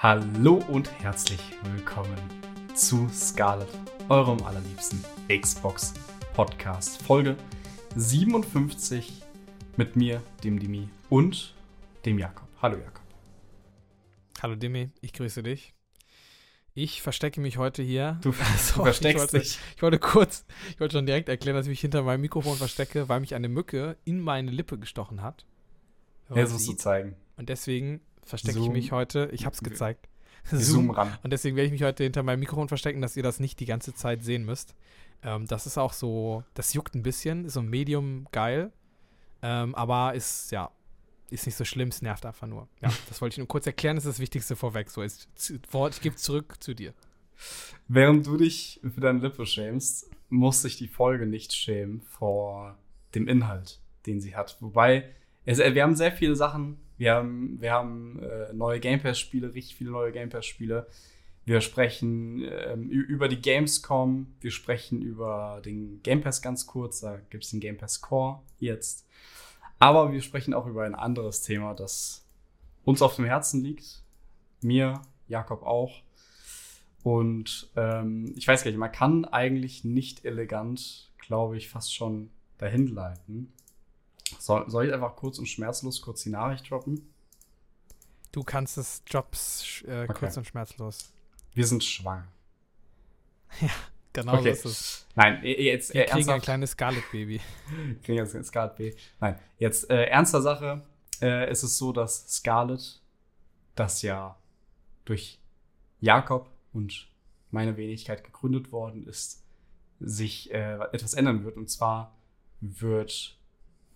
Hallo und herzlich willkommen zu Scarlet, eurem allerliebsten Xbox Podcast. Folge 57 mit mir, dem Dimi und dem Jakob. Hallo Jakob. Hallo Dimi, ich grüße dich. Ich verstecke mich heute hier. Du, also, du versteckst ich wollte, dich. Ich wollte kurz, ich wollte schon direkt erklären, dass ich mich hinter meinem Mikrofon verstecke, weil mich eine Mücke in meine Lippe gestochen hat. Ja, das musst du zeigen. Und deswegen verstecke ich mich heute. Ich habe es gezeigt. Zoom. Zoom ran. Und deswegen werde ich mich heute hinter meinem Mikrofon verstecken, dass ihr das nicht die ganze Zeit sehen müsst. Ähm, das ist auch so, das juckt ein bisschen, ist so Medium geil. Ähm, aber ist, ja, ist nicht so schlimm, es nervt einfach nur. Ja, das wollte ich nur kurz erklären, das ist das Wichtigste vorweg. So ist Wort, ich gebe zurück zu dir. Während du dich für deine Lippe schämst, muss sich die Folge nicht schämen vor dem Inhalt, den sie hat. Wobei, es, wir haben sehr viele Sachen wir haben, wir haben äh, neue Game Pass-Spiele, richtig viele neue Game Pass-Spiele. Wir sprechen ähm, über die Gamescom, wir sprechen über den Game Pass ganz kurz, da gibt es den Game Pass Core jetzt. Aber wir sprechen auch über ein anderes Thema, das uns auf dem Herzen liegt. Mir, Jakob auch. Und ähm, ich weiß gar nicht, man kann eigentlich nicht elegant, glaube ich, fast schon dahin leiten. Soll, soll ich einfach kurz und schmerzlos kurz die Nachricht droppen? Du kannst es Jobs äh, okay. kurz und schmerzlos. Wir sind schwanger. Ja, genau okay. so ist es. Nein, jetzt Wir äh, kriegen ein kleines Scarlet-Baby. kriegen jetzt ein Scarlet-Baby. Nein, jetzt äh, ernster Sache. Äh, ist es so, dass Scarlet, das ja durch Jakob und meine Wenigkeit gegründet worden ist, sich äh, etwas ändern wird. Und zwar wird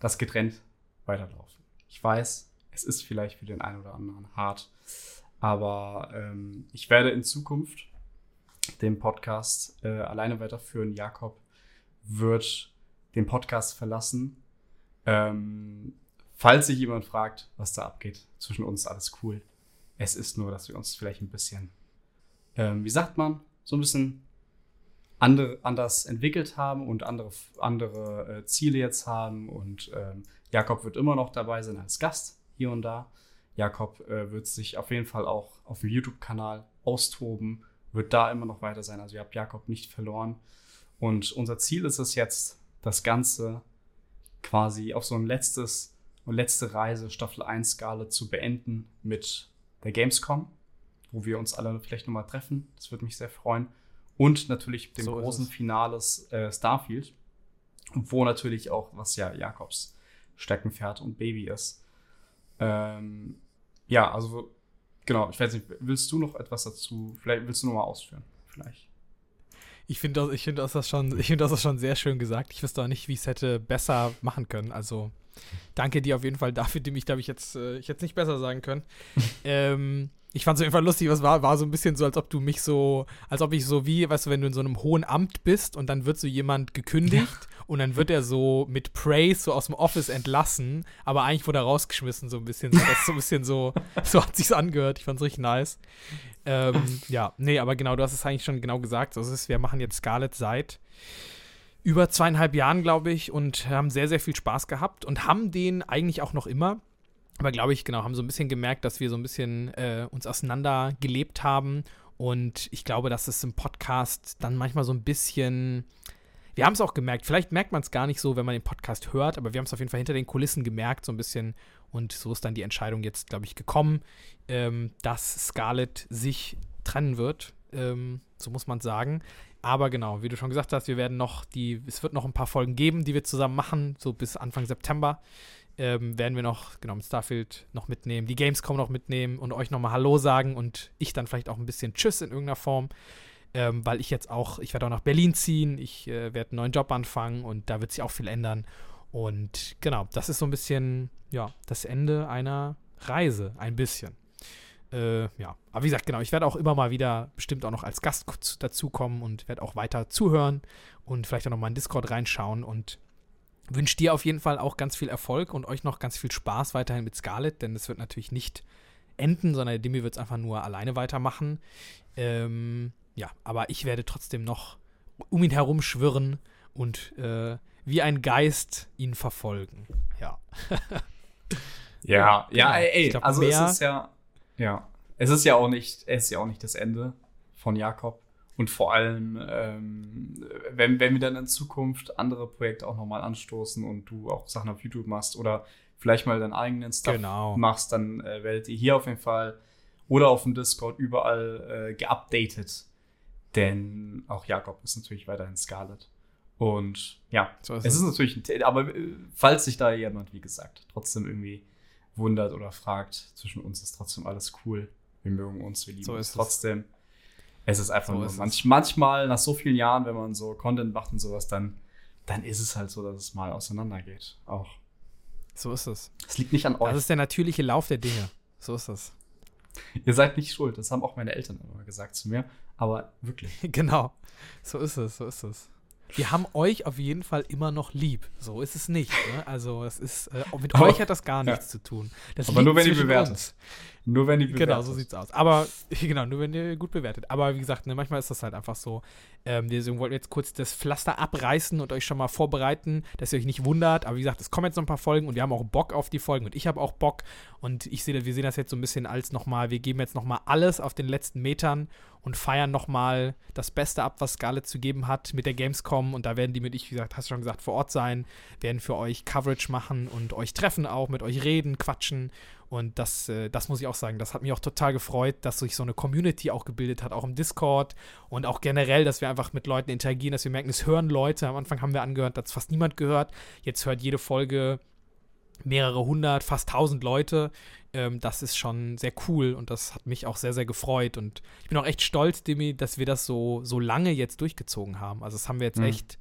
das getrennt weiterlaufen. Ich weiß, es ist vielleicht für den einen oder anderen hart, aber ähm, ich werde in Zukunft den Podcast äh, alleine weiterführen. Jakob wird den Podcast verlassen. Ähm, falls sich jemand fragt, was da abgeht, zwischen uns alles cool. Es ist nur, dass wir uns vielleicht ein bisschen, ähm, wie sagt man, so ein bisschen andere, anders entwickelt haben und andere, andere äh, Ziele jetzt haben. Und ähm, Jakob wird immer noch dabei sein als Gast hier und da. Jakob äh, wird sich auf jeden Fall auch auf dem YouTube-Kanal austoben, wird da immer noch weiter sein. Also ihr habt Jakob nicht verloren. Und unser Ziel ist es jetzt, das Ganze quasi auf so ein letztes und letzte Reise Staffel 1 Skala zu beenden mit der Gamescom, wo wir uns alle vielleicht nochmal treffen. Das würde mich sehr freuen. Und natürlich dem so großen Finales äh, Starfield, wo natürlich auch, was ja Jakobs Steckenpferd und Baby ist. Ähm, ja, also genau, ich weiß nicht, willst du noch etwas dazu, vielleicht willst du noch mal ausführen, vielleicht. Ich finde das, ich find das, schon, ich find das schon sehr schön gesagt. Ich wüsste auch nicht, wie es hätte besser machen können. Also danke dir auf jeden Fall dafür, die mich, glaube ich, jetzt, äh, ich hätte nicht besser sagen können. ähm, ich fand es auf jeden Fall lustig, was war, war so ein bisschen so, als ob du mich so, als ob ich so wie, weißt du, wenn du in so einem hohen Amt bist und dann wird so jemand gekündigt ja. und dann wird er so mit Praise so aus dem Office entlassen, aber eigentlich wurde er rausgeschmissen, so ein bisschen. So, das so ein bisschen so, so hat sich's angehört. Ich fand's richtig nice. Ähm, ja, nee, aber genau, du hast es eigentlich schon genau gesagt. Also ist, wir machen jetzt Scarlet seit über zweieinhalb Jahren, glaube ich, und haben sehr, sehr viel Spaß gehabt und haben den eigentlich auch noch immer. Aber glaube ich, genau, haben so ein bisschen gemerkt, dass wir so ein bisschen äh, uns auseinander gelebt haben. Und ich glaube, dass es im Podcast dann manchmal so ein bisschen. Wir haben es auch gemerkt, vielleicht merkt man es gar nicht so, wenn man den Podcast hört, aber wir haben es auf jeden Fall hinter den Kulissen gemerkt, so ein bisschen. Und so ist dann die Entscheidung jetzt, glaube ich, gekommen, ähm, dass Scarlett sich trennen wird. Ähm, so muss man sagen. Aber genau, wie du schon gesagt hast, wir werden noch die, es wird noch ein paar Folgen geben, die wir zusammen machen, so bis Anfang September ähm, werden wir noch, genau, mit Starfield noch mitnehmen, die Gamescom noch mitnehmen und euch nochmal Hallo sagen und ich dann vielleicht auch ein bisschen Tschüss in irgendeiner Form. Ähm, weil ich jetzt auch, ich werde auch nach Berlin ziehen, ich äh, werde einen neuen Job anfangen und da wird sich auch viel ändern. Und genau, das ist so ein bisschen, ja, das Ende einer Reise, ein bisschen. Äh, ja, aber wie gesagt, genau, ich werde auch immer mal wieder bestimmt auch noch als Gast dazukommen und werde auch weiter zuhören und vielleicht auch noch mal in Discord reinschauen und wünsche dir auf jeden Fall auch ganz viel Erfolg und euch noch ganz viel Spaß weiterhin mit Scarlett, denn es wird natürlich nicht enden, sondern Demi wird es einfach nur alleine weitermachen. Ähm, ja, aber ich werde trotzdem noch um ihn herum schwirren und äh, wie ein Geist ihn verfolgen. Ja. ja, ja, genau. ey, glaub, also es ist ja, ja. es ist ja auch nicht, es ist ja auch nicht das Ende von Jakob. Und vor allem, ähm, wenn, wenn wir dann in Zukunft andere Projekte auch nochmal anstoßen und du auch Sachen auf YouTube machst oder vielleicht mal deinen eigenen Stuff Genau. machst, dann äh, werdet ihr hier auf jeden Fall oder auf dem Discord überall äh, geupdatet. Denn auch Jakob ist natürlich weiterhin Scarlet. Und ja, So ist es es. ist natürlich ein aber äh, falls sich da jemand, wie gesagt, trotzdem irgendwie wundert oder fragt, zwischen uns ist trotzdem alles cool. Wir mögen uns, wir lieben So uns ist es. trotzdem. Es ist einfach So nur ist manch, manchmal nach so vielen Jahren, wenn man so Content macht und sowas, dann, dann ist es halt so, dass es mal auseinandergeht. Auch. So ist es. Es liegt nicht an euch. Das ist der natürliche Lauf der Dinge. So ist es. Ihr seid nicht schuld. Das haben auch meine Eltern immer gesagt zu mir. Aber wirklich. Genau. So ist es, so ist es. Wir haben euch auf jeden Fall immer noch lieb. So ist es nicht. Ne? Also es ist äh, mit Aber- euch hat das gar ja. nichts zu tun. Das Aber nur, wenn ihr bewertet. uns. Nur wenn die Genau, so sieht's aus. Aber genau, nur wenn ihr gut bewertet. Aber wie gesagt, ne, manchmal ist das halt einfach so. Ähm, deswegen wollten wir jetzt kurz das Pflaster abreißen und euch schon mal vorbereiten, dass ihr euch nicht wundert. Aber wie gesagt, es kommen jetzt noch ein paar Folgen und wir haben auch Bock auf die Folgen und ich habe auch Bock. Und ich sehe, wir sehen das jetzt so ein bisschen als nochmal, wir geben jetzt nochmal alles auf den letzten Metern und feiern nochmal das Beste ab, was Scarlett zu geben hat mit der Gamescom. Und da werden die mit ich, wie gesagt, hast du schon gesagt, vor Ort sein, werden für euch Coverage machen und euch treffen auch, mit euch reden, quatschen. Und das, äh, das muss ich auch sagen, das hat mich auch total gefreut, dass sich so eine Community auch gebildet hat, auch im Discord und auch generell, dass wir einfach mit Leuten interagieren, dass wir merken, es hören Leute. Am Anfang haben wir angehört, dass fast niemand gehört. Jetzt hört jede Folge mehrere hundert, fast tausend Leute. Ähm, das ist schon sehr cool und das hat mich auch sehr, sehr gefreut. Und ich bin auch echt stolz, Demi, dass wir das so, so lange jetzt durchgezogen haben. Also das haben wir jetzt Mhm. echt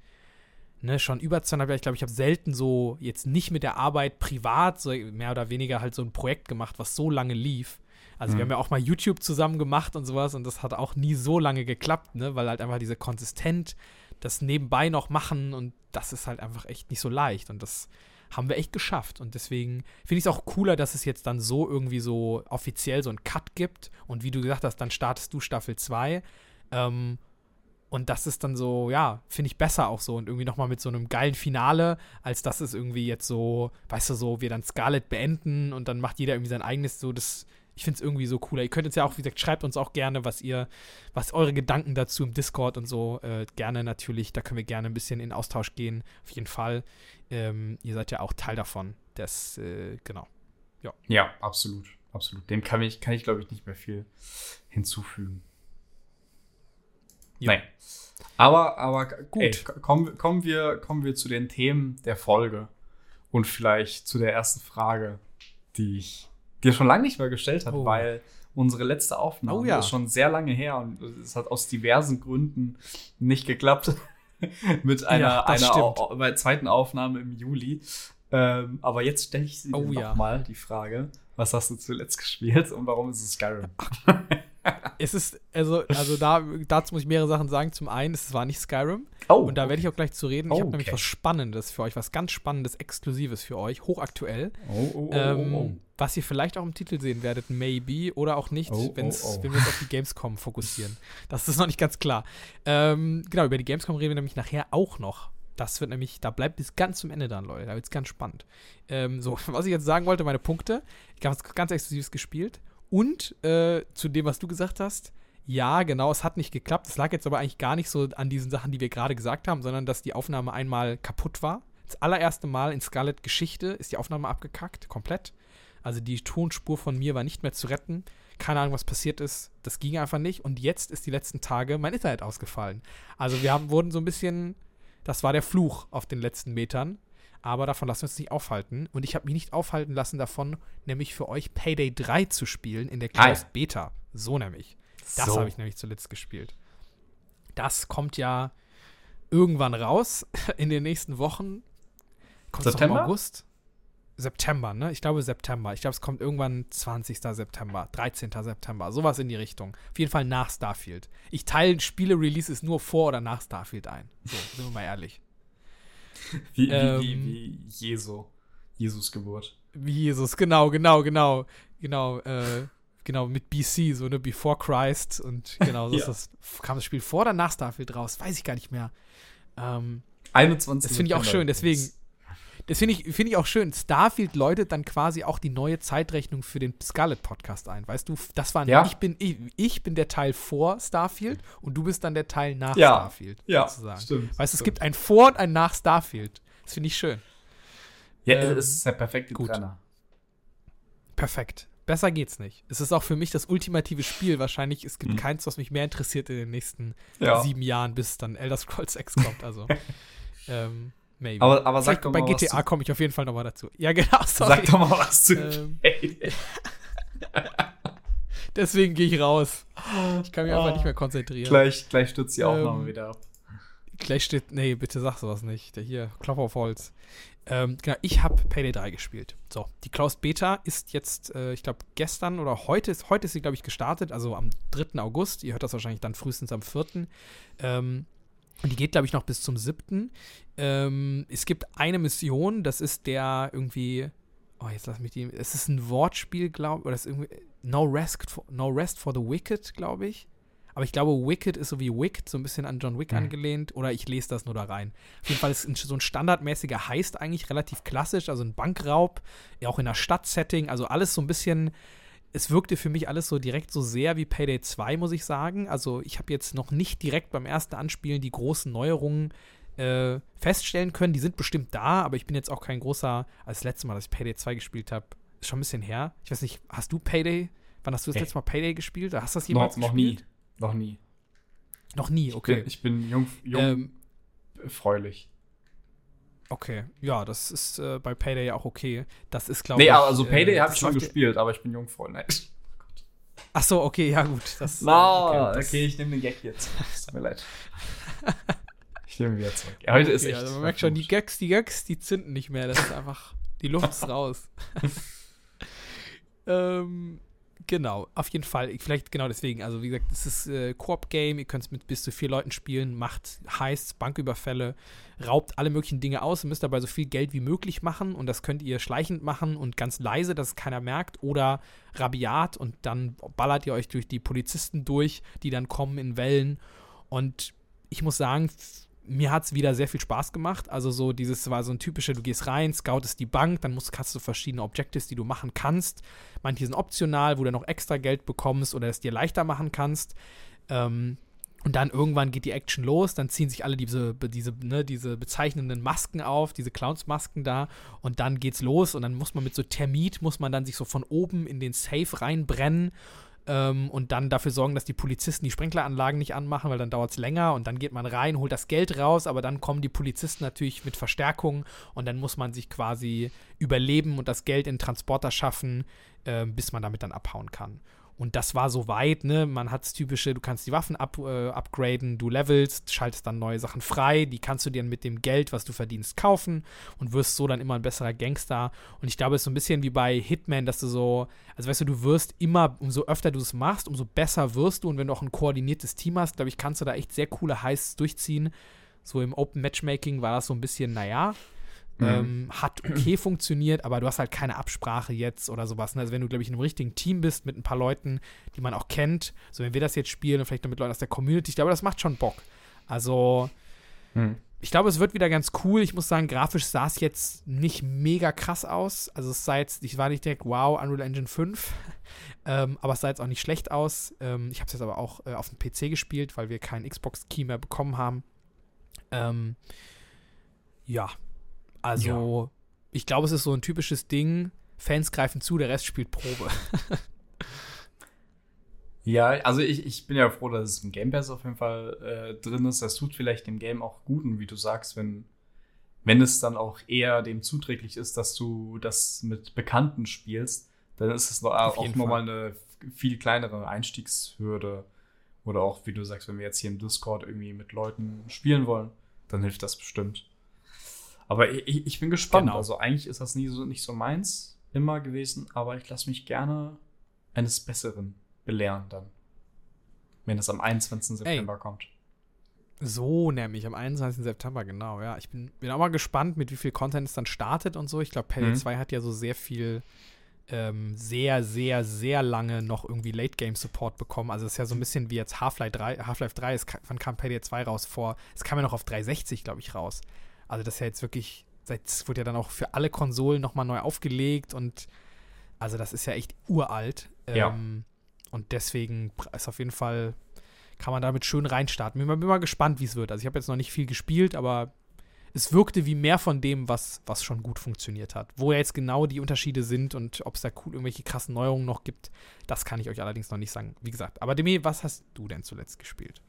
ne, schon über zweieinhalb Jahre. Ich glaube, ich habe selten so jetzt nicht mit der Arbeit privat, so mehr oder weniger halt so ein Projekt gemacht, was so lange lief. Also Mhm. wir haben ja auch mal YouTube zusammen gemacht und sowas und das hat auch nie so lange geklappt, ne, weil halt einfach diese konsistent das nebenbei noch machen und das ist halt einfach echt nicht so leicht und das haben wir echt geschafft und deswegen finde ich es auch cooler, dass es jetzt dann so irgendwie so offiziell so einen Cut gibt und wie du gesagt hast, dann startest du Staffel 2 ähm, und das ist dann so, ja, finde ich besser auch so und irgendwie nochmal mit so einem geilen Finale, als dass es irgendwie jetzt so, weißt du, so wir dann Scarlet beenden und dann macht jeder irgendwie sein eigenes, so das, ich finde es irgendwie so cooler. Ihr könnt jetzt ja auch, wie gesagt, schreibt uns auch gerne, was ihr, was eure Gedanken dazu im Discord und so, äh, gerne natürlich, da können wir gerne ein bisschen in Austausch gehen, auf jeden Fall. Ähm, ihr seid ja auch Teil davon, das, äh, genau. Ja, absolut. Absolut. Dem kann ich, kann ich glaube ich, nicht mehr viel hinzufügen. Ja. Nein. Aber, aber Gut. Ey, kommen, kommen, wir, kommen wir zu den Themen der Folge und vielleicht zu der ersten Frage, die ich dir schon lange nicht mehr gestellt habe, Oh. weil unsere letzte Aufnahme Oh ja. ist schon sehr lange her und es hat aus diversen Gründen nicht geklappt mit einer, Ja, einer. Au- bei zweiten Aufnahme im Juli. Ähm, aber jetzt stelle ich sie Oh dir ja. nochmal die Frage, was hast du zuletzt gespielt und warum ist es Skyrim? Es ist, also, also da, dazu muss ich mehrere Sachen sagen. Zum einen, es war nicht Skyrim. Oh, Und da werde ich auch gleich zu reden. Ich habe Oh, nämlich okay. was Spannendes für euch, was ganz Spannendes, Exklusives für euch, hochaktuell. oh, oh, oh, ähm, oh, oh. Was ihr vielleicht auch im Titel sehen werdet, maybe, oder auch nicht, Oh, wenn's, oh, oh. wenn wir uns auf die Gamescom fokussieren. Das ist noch nicht ganz klar. Ähm, genau, über die Gamescom reden wir nämlich nachher auch noch. Das wird nämlich, da bleibt bis ganz zum Ende dann, Leute. Da wird es ganz spannend. Ähm, so, was ich jetzt sagen wollte, meine Punkte. Ich habe was ganz Exklusives gespielt. Und äh, zu dem, was du gesagt hast, ja, genau, es hat nicht geklappt. Es lag jetzt aber eigentlich gar nicht so an diesen Sachen, die wir gerade gesagt haben, sondern dass die Aufnahme einmal kaputt war. Das allererste Mal in Scarlet Geschichte ist die Aufnahme abgekackt, komplett. Also die Tonspur von mir war nicht mehr zu retten. Keine Ahnung, was passiert ist. Das ging einfach nicht. Und jetzt ist die letzten Tage mein Internet ausgefallen. Also wir haben, wurden so ein bisschen, das war der Fluch auf den letzten Metern. Aber davon lassen wir uns nicht aufhalten. Und ich habe mich nicht aufhalten lassen davon, nämlich für euch Payday 3 zu spielen in der Ah, Closed ja. Beta. So nämlich. Das So. habe ich nämlich zuletzt gespielt. Das kommt ja irgendwann raus in den nächsten Wochen. Kommt im September? August? September, ne? Ich glaube September. Ich glaube, es kommt irgendwann 20. September, 13. September, sowas in die Richtung. Auf jeden Fall nach Starfield. Ich teile Spiele-Releases nur vor oder nach Starfield ein. So, sind wir mal ehrlich. Wie, Ähm, wie, wie, wie Jesu. Jesus Geburt. Wie Jesus, genau, genau, genau. Genau, äh, genau, mit BC, so, ne, Before Christ und genau, so Ja. ist das. Kam das Spiel vor oder nach Starfield raus? Weiß ich gar nicht mehr. Ähm, 21. Das finde ich auch schön, deswegen. Das finde ich, find ich auch schön. Starfield läutet dann quasi auch die neue Zeitrechnung für den Scarlet-Podcast ein. Weißt du, das war Ja. ich, bin, ich, ich bin der Teil vor Starfield und du bist dann der Teil nach Ja. Starfield. Ja, sozusagen. stimmt. Weißt du, es gibt ein Vor und ein nach Starfield. Das finde ich schön. Ja, ähm, es ist der perfekte gut. Trenner. Perfekt. Besser geht's nicht. Es ist auch für mich das ultimative Spiel. Wahrscheinlich, es gibt Mhm. keins, was mich mehr interessiert in den nächsten Ja. sieben Jahren, bis dann Elder Scrolls 6 kommt. Also, ähm, maybe. Aber, aber sag doch bei mal was GTA komme ich auf jeden Fall nochmal dazu. Ja, genau, sorry. Sag doch mal was zu Ähm. Deswegen gehe ich raus. Ich kann mich einfach Ah. nicht mehr konzentrieren. Gleich, gleich stürzt die Ähm, Aufnahme wieder ab. Gleich steht, nee, bitte sag sowas nicht. Der hier, Klopf auf Holz. Ähm, genau, ich habe Payday 3 gespielt. So, die Klaus Beta ist jetzt, äh, ich glaube, gestern oder heute ist, heute ist sie, glaube ich, gestartet, also am 3. August. Ihr hört das wahrscheinlich dann frühestens am 4. Ähm, die geht, glaube ich, noch bis zum 7. Ähm, es gibt eine Mission, das ist der irgendwie, oh, jetzt lass mich die, es ist ein Wortspiel, glaube ich, oder ist irgendwie, no rest, for, no rest for the Wicked, glaube ich. Aber ich glaube, Wicked ist so wie Wicked, so ein bisschen an John Wick Mhm. angelehnt. Oder ich lese das nur da rein. Auf jeden Fall ist ein, so ein standardmäßiger Heist eigentlich relativ klassisch. Also ein Bankraub, ja, auch in einer Stadtsetting. Also alles so ein bisschen. Es wirkte für mich alles so direkt so sehr wie Payday 2, muss ich sagen. Also ich habe jetzt noch nicht direkt beim ersten Anspielen die großen Neuerungen äh, feststellen können. Die sind bestimmt da, aber ich bin jetzt auch kein großer. Als das letzte Mal, dass ich Payday 2 gespielt habe, ist schon ein bisschen her. Ich weiß nicht, hast du Payday? Wann hast du das Nee. letzte Mal Payday gespielt? Hast du das Noch, jemals noch nie. gespielt? Noch nie. Noch nie, Ich okay. bin, ich bin jung, jung Ähm, freulich. Okay, ja, das ist äh, bei Payday auch okay. Das ist, glaube Nee, ich. also Payday äh, habe ich schon gespielt, aber ich bin jungfreundlich. Ach so, okay, ja gut. Das, Na, okay, das- ich nehme den Gag jetzt. Es tut mir leid. Ich nehme ihn wieder zurück. Ja, heute ist okay, echt. Also man merkt schon, die Gags, die Gags, die zünden nicht mehr. Das ist einfach, die Luft ist raus. ähm, genau, auf jeden Fall. Ich- Vielleicht genau deswegen. Also wie gesagt, es ist äh, Koop-Game. Ihr könnt es mit bis zu vier Leuten spielen. Macht Heists, Banküberfälle, raubt alle möglichen Dinge aus. Ihr müsst dabei so viel Geld wie möglich machen. Und das könnt ihr schleichend machen und ganz leise, dass es keiner merkt. Oder rabiat und dann ballert ihr euch durch die Polizisten durch, die dann kommen in Wellen. Und ich muss sagen, mir hat es wieder sehr viel Spaß gemacht. Also so dieses war so ein typischer, du gehst rein, scoutest die Bank, dann musst, hast du verschiedene Objectives, die du machen kannst. Manche sind optional, wo du noch extra Geld bekommst oder es dir leichter machen kannst. Ähm, und dann irgendwann geht die Action los, dann ziehen sich alle diese, diese, ne, diese bezeichnenden Masken auf, diese Clownsmasken da und dann geht's los und dann muss man mit so Termit, muss man dann sich so von oben in den Safe reinbrennen ähm, und dann dafür sorgen, dass die Polizisten die Sprinkleranlagen nicht anmachen, weil dann dauert es länger und dann geht man rein, holt das Geld raus, aber dann kommen die Polizisten natürlich mit Verstärkung und dann muss man sich quasi überleben und das Geld in Transporter schaffen, ähm, bis man damit dann abhauen kann. Und das war so weit, ne? Man hat das typische, du kannst die Waffen up, äh, upgraden, du levelst, schaltest dann neue Sachen frei, die kannst du dir mit dem Geld, was du verdienst, kaufen und wirst so dann immer ein besserer Gangster. Und ich glaube, es ist so ein bisschen wie bei Hitman, dass du so, also weißt du, du wirst immer, umso öfter du es machst, umso besser wirst du. Und wenn du auch ein koordiniertes Team hast, glaube ich, kannst du da echt sehr coole Heists durchziehen. So im Open Matchmaking war das so ein bisschen, naja, Mhm. ähm, hat okay funktioniert, aber du hast halt keine Absprache jetzt oder sowas. Ne? Also wenn du, glaube ich, in einem richtigen Team bist mit ein paar Leuten, die man auch kennt, so wenn wir das jetzt spielen und vielleicht noch mit Leuten aus der Community, ich glaube, das macht schon Bock. Also Hm. ich glaube, es wird wieder ganz cool. Ich muss sagen, grafisch sah es jetzt nicht mega krass aus. Also es sah jetzt, ich war nicht direkt, wow, Unreal Engine 5. ähm, aber es sah jetzt auch nicht schlecht aus. Ähm, ich habe es jetzt aber auch äh, auf dem PC gespielt, weil wir keinen Xbox-Key mehr bekommen haben. Ähm, ja, also ich glaube, es ist so ein typisches Ding. Fans greifen zu, der Rest spielt Probe. Ja, also ich, ich bin ja froh, dass es im Game Pass auf jeden Fall äh, drin ist. Das tut vielleicht dem Game auch gut, und wie du sagst, wenn, wenn es dann auch eher dem zuträglich ist, dass du das mit Bekannten spielst, dann ist es noch, Auf auch nochmal eine viel kleinere Einstiegshürde. Oder auch, wie du sagst, wenn wir jetzt hier im Discord irgendwie mit Leuten spielen wollen, dann hilft das bestimmt. Aber ich, ich bin gespannt. Genau. Also eigentlich ist das nie so, nicht so meins immer gewesen, aber ich lasse mich gerne eines Besseren belehren dann. Wenn es am 21. September kommt. So nämlich, am 21. September, genau, ja. Ich bin, bin auch mal gespannt, mit wie viel Content es dann startet und so. Ich glaube, Payday Mhm. 2 hat ja so sehr viel, ähm, sehr, sehr, sehr lange noch irgendwie Late-Game-Support bekommen. Also es ist ja so ein bisschen wie jetzt Half-Life 3. Half-Life 3, es, wann kam Payday 2 raus? Vor, es kam ja noch auf 360, glaube ich, raus. Also das ist ja jetzt wirklich seit, wurde ja dann auch für alle Konsolen nochmal neu aufgelegt und also das ist ja echt uralt. Ja. Ähm, und deswegen ist auf jeden Fall, kann man damit schön reinstarten. Bin mal, bin mal gespannt, wie es wird. Also ich habe jetzt noch nicht viel gespielt, aber es wirkte wie mehr von dem, was, was schon gut funktioniert hat. Wo jetzt genau die Unterschiede sind und ob es da cool irgendwelche krassen Neuerungen noch gibt, das kann ich euch allerdings noch nicht sagen. Wie gesagt, aber Demi, was hast du denn zuletzt gespielt?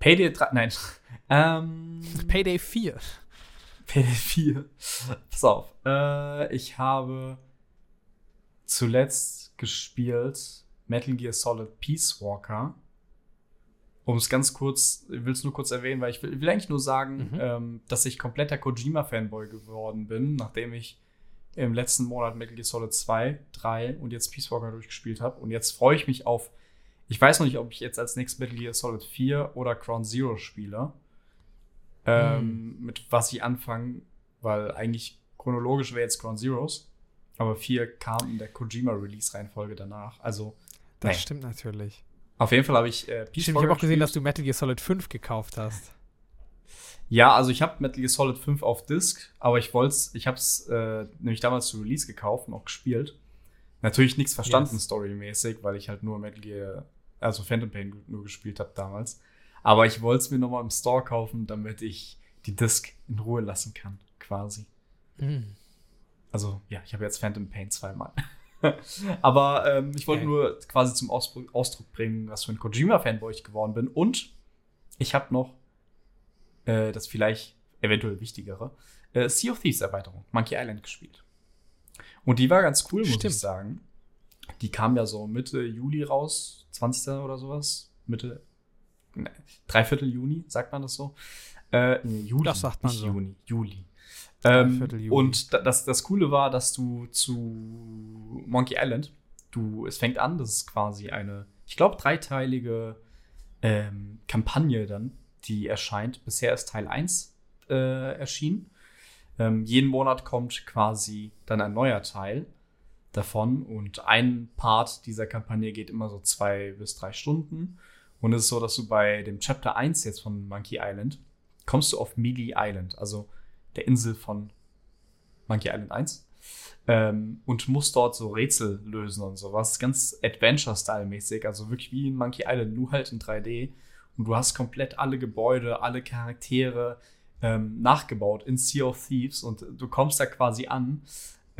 Payday 3, nein. Ähm, Payday 4. Payday 4. Pass auf. Äh, ich habe zuletzt gespielt Metal Gear Solid Peace Walker. Um es ganz kurz, ich will es nur kurz erwähnen, weil ich will, will eigentlich nur sagen, Mhm. ähm, dass ich kompletter Kojima-Fanboy geworden bin, nachdem ich im letzten Monat Metal Gear Solid 2, 3 und jetzt Peace Walker durchgespielt habe. Und jetzt freue ich mich auf. Ich weiß noch nicht, ob ich jetzt als nächstes Metal Gear Solid 4 oder Ground Zero spiele. Ähm, Mit was ich anfange, weil eigentlich chronologisch wäre jetzt Ground Zeroes. Aber 4 kam in der Kojima-Release-Reihenfolge danach. Also, Das Nee. stimmt natürlich. auf jeden Fall habe ich äh, Peace Stimmt, ich habe auch gesehen, dass du Metal Gear Solid 5 gekauft hast. Ja, also ich habe Metal Gear Solid 5 auf Disc, aber ich wollte ich habe es äh, nämlich damals zu Release gekauft und auch gespielt. Natürlich nichts verstanden Yes. storymäßig, weil ich halt nur Metal Gear, also Phantom Pain nur gespielt habe damals. Aber ich wollte es mir nochmal im Store kaufen, damit ich die Disc in Ruhe lassen kann, quasi. Mhm. Also ja, ich habe jetzt Phantom Pain zweimal. Aber ähm, ich wollte Okay. nur quasi zum Ausdruck, Ausdruck bringen, was für ein Kojima-Fanboy ich geworden bin. Und ich habe noch äh, das vielleicht eventuell wichtigere äh, Sea of Thieves Erweiterung, Monkey Island gespielt. Und die war ganz cool, muss Stimmt. ich sagen. Die kam ja so Mitte Juli raus, 20. oder sowas. Mitte, ne, Dreiviertel Juni, sagt man das so? Äh, nee, Juli, Das sagt man nicht so. Juni, Juli. Ähm, Juli. und da- das, das Coole war, dass du zu Monkey Island, du, es fängt an, das ist quasi eine, ich glaube, dreiteilige ähm, Kampagne dann, die erscheint. Bisher ist Teil 1 äh, erschienen. Ähm, jeden Monat kommt quasi dann ein neuer Teil davon und ein Part dieser Kampagne geht immer so zwei bis drei Stunden. Und es ist so, dass du bei dem Chapter 1 jetzt von Monkey Island kommst du auf Mealy Island, also der Insel von Monkey Island 1. Ähm, und musst dort so Rätsel lösen und sowas. Ganz Adventure-Style-mäßig, also wirklich wie in Monkey Island, nur halt in 3D. Und du hast komplett alle Gebäude, alle Charaktere ähm, nachgebaut in Sea of Thieves und du kommst da quasi an.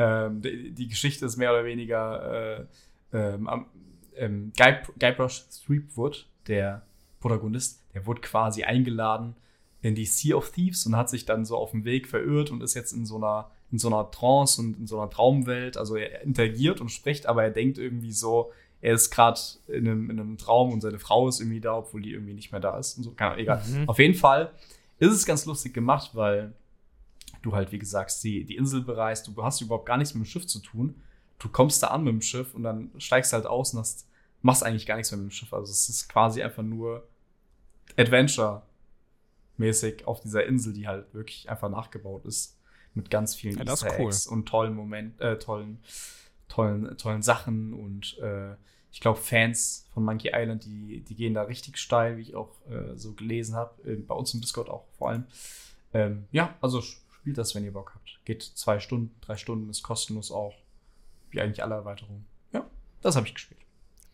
Ähm, die, die Geschichte ist mehr oder weniger äh, ähm, ähm, Guy, Guybrush Threepwood, der Protagonist, der wurde quasi eingeladen in die Sea of Thieves und hat sich dann so auf dem Weg verirrt und ist jetzt in so einer in so einer Trance und in so einer Traumwelt. Also er interagiert und spricht, aber er denkt irgendwie so, er ist gerade in einem, in einem Traum und seine Frau ist irgendwie da, obwohl die irgendwie nicht mehr da ist und so. Keine Ahnung, egal. Mhm. Auf jeden Fall ist es ganz lustig gemacht, weil du halt, wie gesagt, die, die Insel bereist, du hast überhaupt gar nichts mit dem Schiff zu tun. Du kommst da an mit dem Schiff und dann steigst halt aus und hast, machst eigentlich gar nichts mehr mit dem Schiff. Also es ist quasi einfach nur Adventure-mäßig auf dieser Insel, die halt wirklich einfach nachgebaut ist. Mit ganz vielen Ja, Easter cool. Eggs und tollen Moment, äh, tollen, tollen, tollen Sachen und äh, ich glaube, Fans von Monkey Island, die, die gehen da richtig steil, wie ich auch äh, so gelesen habe. Äh, bei uns im Discord auch vor allem. Ähm, ja, also spielt das, wenn ihr Bock habt. Geht zwei Stunden, drei Stunden, ist kostenlos auch. Wie eigentlich alle Erweiterungen. Ja, das habe ich gespielt.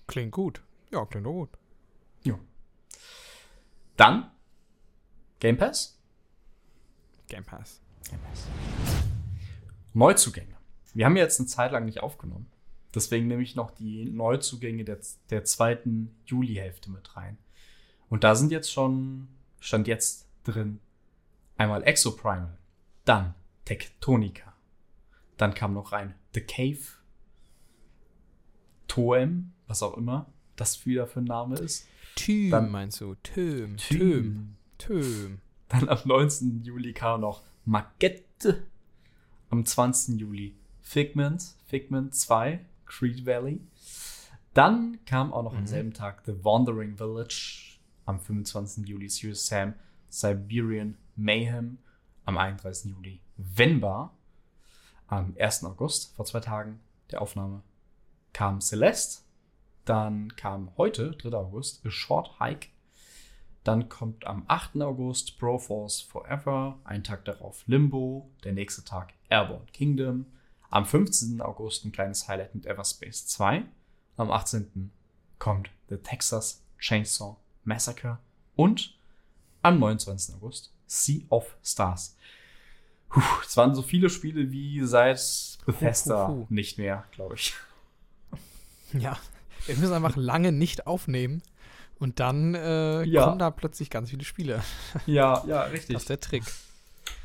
Klingt gut. Ja, klingt doch gut. Dann Game Pass. Game Pass. Game Pass. Neuzugänge. Wir haben ja jetzt eine Zeit lang nicht aufgenommen. Deswegen nehme ich noch die Neuzugänge der, der zweiten Juli-Hälfte mit rein. Und da sind jetzt schon, stand jetzt drin, einmal Exoprimal, dann Tektonica, dann kam noch rein The Cave, Toem, was auch immer das wieder für ein Name ist. Tüm, Dann- meinst du? Tüm. Tüm. Tüm. Dann am 19. Juli kam noch Maquette. Am 20. Juli Figment, Figment 2, Creed Valley. Dann kam auch noch am Mhm. selben Tag The Wandering Village. Am 25. Juli Serious Sam, Siberian Mayhem. Am 31. Juli Venba. Am 1. August, vor zwei Tagen der Aufnahme, kam Celeste. Dann kam heute, 3. August, A Short Hike. Dann kommt am 8. August Broforce Forever, ein Tag darauf Limbo, der nächste Tag Airborne Kingdom. Am 15. August ein kleines Highlight mit Everspace 2. Am 18. kommt The Texas Chainsaw Massacre. Und am 29. August Sea of Stars. Puh, es waren so viele Spiele wie seit Bethesda Puh, puh, nicht mehr, glaube ich. Ja, wir müssen einfach lange nicht aufnehmen und dann äh, Ja. kommen da plötzlich ganz viele Spiele. Ja, ja, richtig. Das ist der Trick.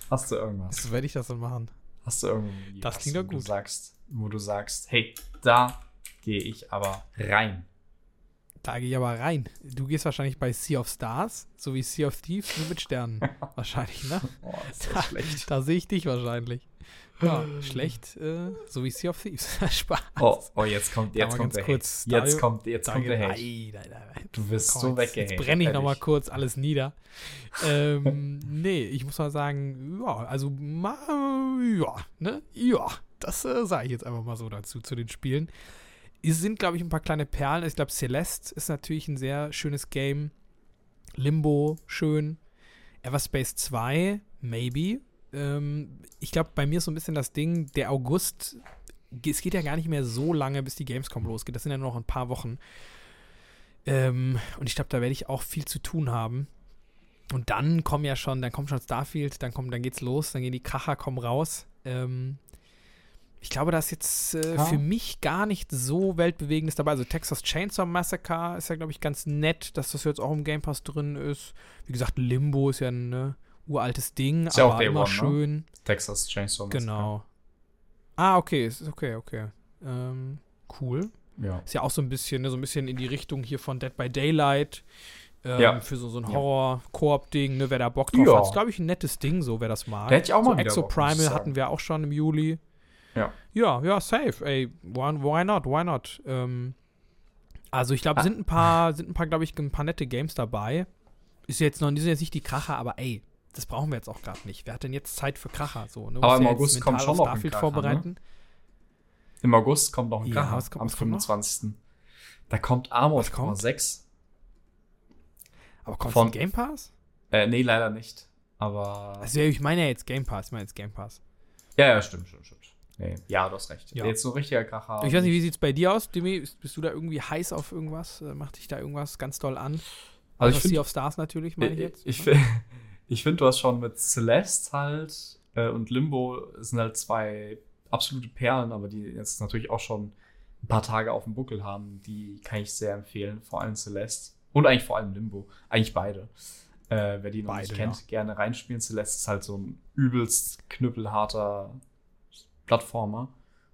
Hast du irgendwas? So werde ich das dann machen. Hast du irgendwie Das klingt doch wo Du gut. sagst, wo du sagst, hey, da gehe ich aber rein. Da gehe ich aber rein. Du gehst wahrscheinlich bei Sea of Stars, so wie Sea of Thieves, nur mit Sternen. wahrscheinlich, ne? Oh, ist Da- das schlecht. Da sehe ich dich wahrscheinlich. Ja, schlecht, äh, so wie Sea of Thieves. Spaß. Oh, oh, jetzt kommt, Da jetzt kommt der kurz, Hate. Jetzt Dario, kommt, jetzt Da kommt der Hate. Ei, nein, nein, nein. Du wirst Komm, so jetzt, weggehatet. jetzt brenne ich noch mal ehrlich. kurz alles nieder. ähm, nee, ich muss mal sagen, ja, also, ma, ja, ne, ja, das äh, sage ich jetzt einfach mal so dazu, zu den Spielen. Es sind, glaube ich, ein paar kleine Perlen. Ich glaube, Celeste ist natürlich ein sehr schönes Game. Limbo, schön. Everspace 2, maybe. Ähm, ich glaube, bei mir ist so ein bisschen das Ding, der August, es geht ja gar nicht mehr so lange, bis die Gamescom losgeht. Das sind ja nur noch ein paar Wochen. Ähm, und ich glaube, da werde ich auch viel zu tun haben. Und dann kommen ja schon, dann kommt schon Starfield, dann kommt, dann geht's los, dann gehen die Kracher, kommen raus. Ähm, ich glaube, da ist jetzt äh, Ja. für mich gar nicht so weltbewegendes dabei. Also Texas Chainsaw Massacre ist ja, glaube ich, ganz nett, dass das jetzt auch im Game Pass drin ist. Wie gesagt, Limbo ist ja ein ne, uraltes Ding, Ist ja auch aber Day immer One, ne? schön. Texas Chainsaw Massacre. Genau. Ah, okay, ist okay, okay. Ähm, cool. Ja. Ist ja auch so ein bisschen, ne, so ein bisschen in die Richtung hier von Dead by Daylight. Ähm, Ja. Für so, so ein Ja. Horror-Koop-Ding, ne, wer da Bock drauf Ja. hat. Ist, glaube ich, ein nettes Ding, so, wer das mag. Da hätte ich auch mal so wieder Exo Bock, muss ich Primal sagen. hatten wir auch schon im Juli. Ja. Ja, ja, safe, ey. Why, not, why not? Ähm, also, ich glaube, Ah. sind ein paar, sind ein paar, glaube ich, ein paar nette Games dabei. Ist jetzt noch, die sind jetzt nicht die Kracher, aber ey, das brauchen wir jetzt auch gerade nicht. Wer hat denn jetzt Zeit für Kracher? So, ne? Aber im ja August kommt schon noch ein Kracher, ne? vorbereiten. Im August kommt noch ein Ja, Kracher. kommt- am was kommt noch? 25. Da kommt Armored Core kommt? 6. Aber kommt Von- Game Pass? Äh, nee, leider nicht. Aber. Also, ich meine ja jetzt Game Pass, ich meine jetzt Game Pass. ja, ja, stimmt, stimmt, stimmt. Nee, ja, du hast recht. Ja. Jetzt so ein richtiger Kracher. ich weiß nicht, wie sieht's bei dir aus, Dimi? Bist bist du da irgendwie heiß auf irgendwas? Äh, Macht dich da irgendwas ganz doll an? Also ich Außer find- Sea of Stars natürlich, meine ich Ich, jetzt. ich, fi- ich finde, du hast schon mit Celeste halt äh, und Limbo sind halt zwei absolute Perlen, aber die jetzt natürlich auch schon ein paar Tage auf dem Buckel haben. Die kann ich sehr empfehlen. Vor allem Celeste und eigentlich vor allem Limbo. Eigentlich beide. Äh, wer die noch nicht Beide, kennt, ja. gerne reinspielen. Celeste ist halt so ein übelst knüppelharter Plattformer.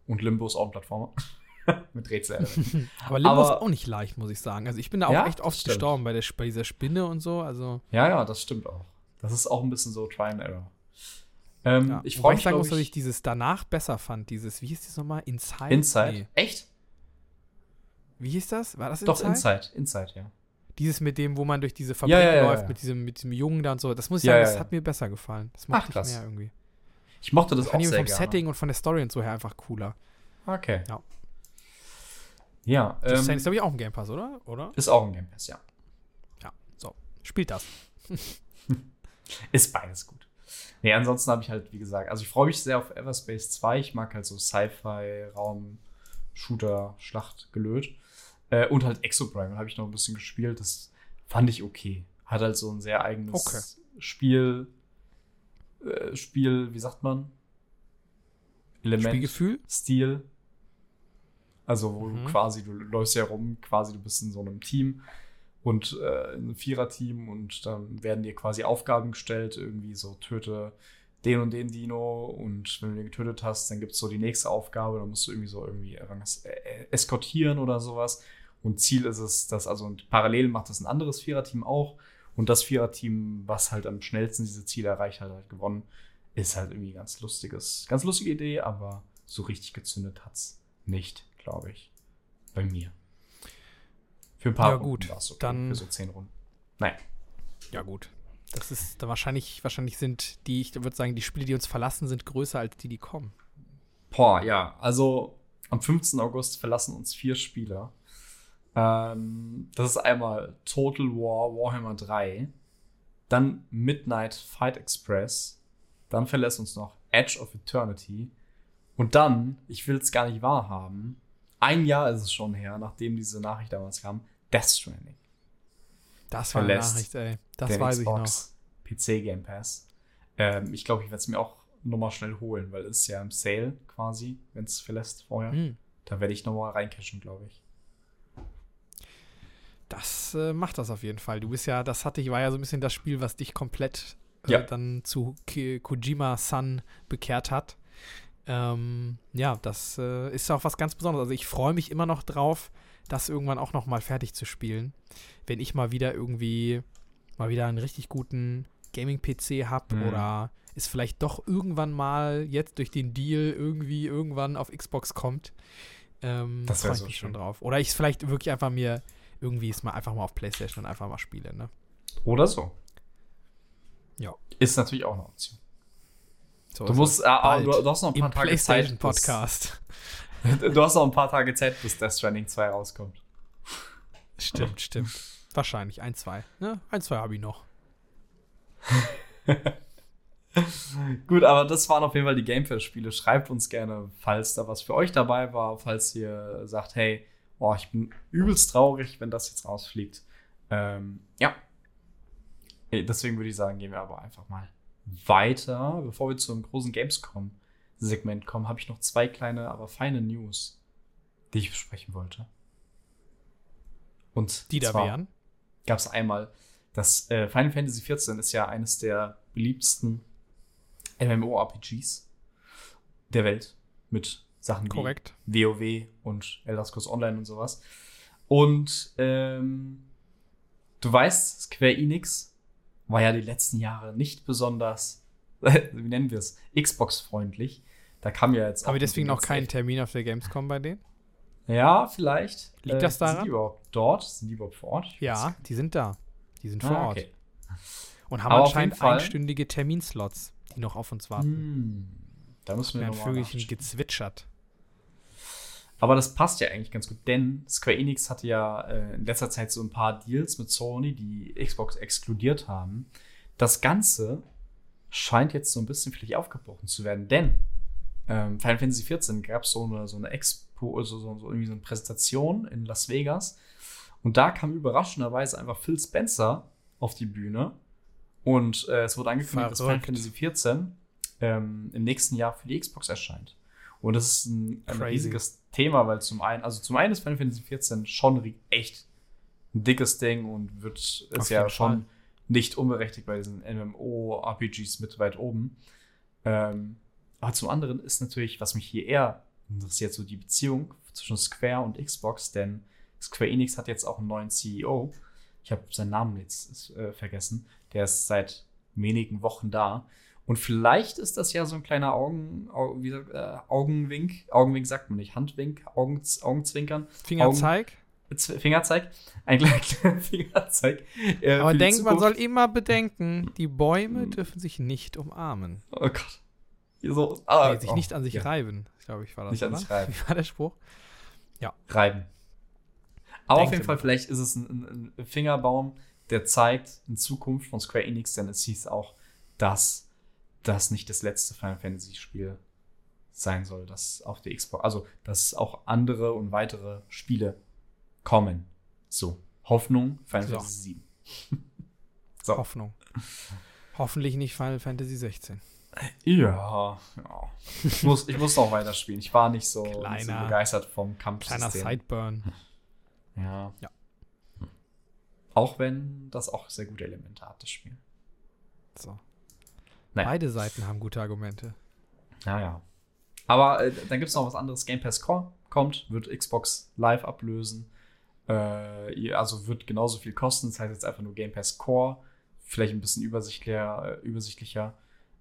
Und Limbo ist auch ein Plattformer. mit Rätsel. Aber Limbo ist aber- auch nicht leicht, muss ich sagen. Also ich bin da auch Ja, echt oft gestorben bei, der, bei dieser Spinne und so. Also ja, ja, das stimmt auch. Das ist auch ein bisschen so Try and Error. Ähm, ja. Ich freue mich, sagen glaub muss, dass ich dieses danach besser fand. Dieses, wie hieß das nochmal? Inside? Inside. Nee. Echt? Wie hieß das? War das Doch, Inside? Inside. Inside, ja. Dieses mit dem, wo man durch diese Fabrik Ja, läuft, mit diesem, mit diesem Jungen da und so. Das muss ich Ja, sagen, das hat mir besser gefallen. Das ich mehr irgendwie. Ich mochte das Das auch sehr vom gerne. Setting und von der Story und so her einfach cooler. Okay. Ja. Ja, Das ähm, ist, glaube ich, auch ein Game Pass, oder? Oder? ist auch ein Game Pass, ja. Ja. So. Spielt das. Ist beides gut. Nee, ansonsten habe ich halt, wie gesagt, also ich freue mich sehr auf Everspace 2. Ich mag halt so Sci-Fi, Raum, Shooter, Schlacht, gelöt. Äh, und halt Exoprimal habe ich noch ein bisschen gespielt. Das fand ich okay. Hat halt so ein sehr eigenes Okay. Spiel, äh, Spiel, wie sagt man? Element. Spielgefühl? Stil. Also, wo Mhm. du quasi, du läufst ja rum, quasi, du bist in so einem Team und äh, in einem Viererteam und dann werden dir quasi Aufgaben gestellt, irgendwie so töte den und den Dino und wenn du den getötet hast, dann gibt es so die nächste Aufgabe, dann musst du irgendwie so irgendwie irgendwas, äh, eskortieren oder sowas. Und Ziel ist es, dass, also und parallel macht das ein anderes Viererteam auch und das Viererteam, was halt am schnellsten diese Ziele erreicht hat, hat gewonnen. Ist halt irgendwie ganz lustiges, ganz lustige Idee, aber so richtig gezündet hat's nicht, glaube ich. Bei mir. Für ein paar Ja, Runden gut, okay, dann- für so zehn Runden. Nein. Ja, gut. Das ist da wahrscheinlich, wahrscheinlich sind die, ich würde sagen, die Spiele, die uns verlassen, sind größer als die, die kommen. Boah, ja, also am 15. August verlassen uns vier Spieler. Ähm, das ist einmal Total War Warhammer 3, dann Midnight Fight Express, dann verlässt uns noch Edge of Eternity und dann, ich will es gar nicht wahrhaben, ein Jahr ist es schon her, nachdem diese Nachricht damals kam, Death Stranding. Das war eine Nachricht, ey. Das weiß Xbox PC Game Pass. Ähm, ich glaube, ich werde es mir auch nochmal schnell holen, weil es ist ja im Sale quasi, wenn es verlässt vorher. ich noch. Hm. Da werde ich nochmal reincashen, glaube ich. Das äh, macht das auf jeden Fall. Du bist ja, das hatte ich, war ja so ein bisschen das Spiel, was dich komplett äh, Ja. dann zu Ki Kojima-Sun bekehrt hat. Ähm, ja, das äh, ist auch was ganz Besonderes. Also ich freue mich immer noch drauf, das irgendwann auch noch mal fertig zu spielen. Wenn ich mal wieder irgendwie mal wieder einen richtig guten Gaming-PC habe Mhm. oder es vielleicht doch irgendwann mal jetzt durch den Deal irgendwie irgendwann auf Xbox kommt. Ähm, Das freue ich so mich schön. schon drauf. Oder ich es vielleicht wirklich einfach mir irgendwie es mal einfach mal auf Playstation und einfach mal spiele, ne? Oder so. Ja. Ist natürlich auch eine Option. So Du musst, äh, du, du hast noch ein paar im Tage Zeit. bis- Podcast. Du hast noch ein paar Tage Zeit, bis Death Stranding 2 rauskommt. Stimmt, stimmt. Wahrscheinlich ein, zwei. Ne? Ein, zwei habe ich noch. Gut, aber das waren auf jeden Fall die Game Pass-Spiele. Schreibt uns gerne, falls da was für euch dabei war, falls ihr sagt, hey, oh, ich bin übelst traurig, wenn das jetzt rausfliegt. Ähm, ja. Deswegen würde ich sagen, gehen wir aber einfach mal weiter. Bevor wir zum großen Gamescom-Segment kommen, habe ich noch zwei kleine, aber feine News, die ich besprechen wollte. Und Die da zwar- wären. gab es einmal, das äh, Final Fantasy XIV ist ja eines der beliebtesten MMORPGs der Welt mit Sachen Korrekt. wie WoW und Elder Scrolls Online und sowas. Und ähm, du weißt, Square Enix war ja die letzten Jahre nicht besonders, wie nennen wir es, Xbox-freundlich. Da kam ja jetzt Haben deswegen noch keinen Termin auf der Gamescom bei denen? Ja, vielleicht. Äh, Liegt das Sind daran? die überhaupt dort? Sind die überhaupt vor Ort? Ja, die sind da. Die sind vor Ah, Ort. okay. Und haben Aber anscheinend einstündige Terminslots, die noch auf uns warten. Hm, da müssen wir nochmal Vögelchen nachschauen. gezwitschert. Aber das passt ja eigentlich ganz gut, denn Square Enix hatte ja äh, in letzter Zeit so ein paar Deals mit Sony, die Xbox exkludiert haben. Das Ganze scheint jetzt so ein bisschen vielleicht aufgebrochen zu werden, denn ähm, Final Fantasy XIV gab es so eine, so eine Expo, also so, so irgendwie so eine Präsentation in Las Vegas. Und da kam überraschenderweise einfach Phil Spencer auf die Bühne. Und äh, es wurde angekündigt, dass Final. Fantasy XIV ähm, im nächsten Jahr für die Xbox erscheint. Und das ist ein, ein riesiges Thema, weil zum einen, also zum einen ist Final Fantasy XIV schon echt ein dickes Ding und wird ist ja schon Fall. nicht unberechtigt bei diesen MMO-RPGs mit weit oben. Ähm, aber zum anderen ist natürlich, was mich hier eher interessiert, so die Beziehung zwischen Square und Xbox, denn Square Enix hat jetzt auch einen neuen CEO. Ich habe seinen Namen jetzt äh, vergessen. Der ist seit wenigen Wochen da. Und vielleicht ist das ja so ein kleiner Augen, Au- wie, äh, Augenwink. Augenwink sagt man nicht. Handwink, Augen, Augenzwinkern. Fingerzeig. Z- Fingerzeig. Ein kleiner Fingerzeig. äh, Aber denkt, man soll immer bedenken, die Bäume Hm. dürfen sich nicht umarmen. Oh Gott. So, ah, nee, sich oh, nicht an sich ja. reiben, glaube ich, war das. Nicht an oder? sich reiben. Wie war der Spruch? reiben. Aber auf jeden Fall, vielleicht ist es ein, ein, ein Fingerbaum, der zeigt in Zukunft von Square Enix, denn es hieß auch, dass das nicht das letzte Final Fantasy Spiel sein soll, das auf der Xbox, also dass auch andere und weitere Spiele kommen. So, Hoffnung, Final So. Fantasy 7. So. Hoffnung. Hoffentlich nicht Final Fantasy 16. Ja, ja. Ich muss, ich muss noch weiterspielen. Ich war nicht so, nicht so Kleiner- begeistert vom Kampfsystem. Kleiner Sideburn. Ja. Ja. Auch wenn das auch sehr gute Elemente hat, das Spiel. So. Naja. Beide Seiten haben gute Argumente. Naja. Aber äh, dann gibt es noch was anderes. Game Pass Core kommt, wird Xbox Live ablösen. Äh, also wird genauso viel kosten. Das heißt jetzt einfach nur Game Pass Core. Vielleicht ein bisschen übersichtlicher. Äh, übersichtlicher.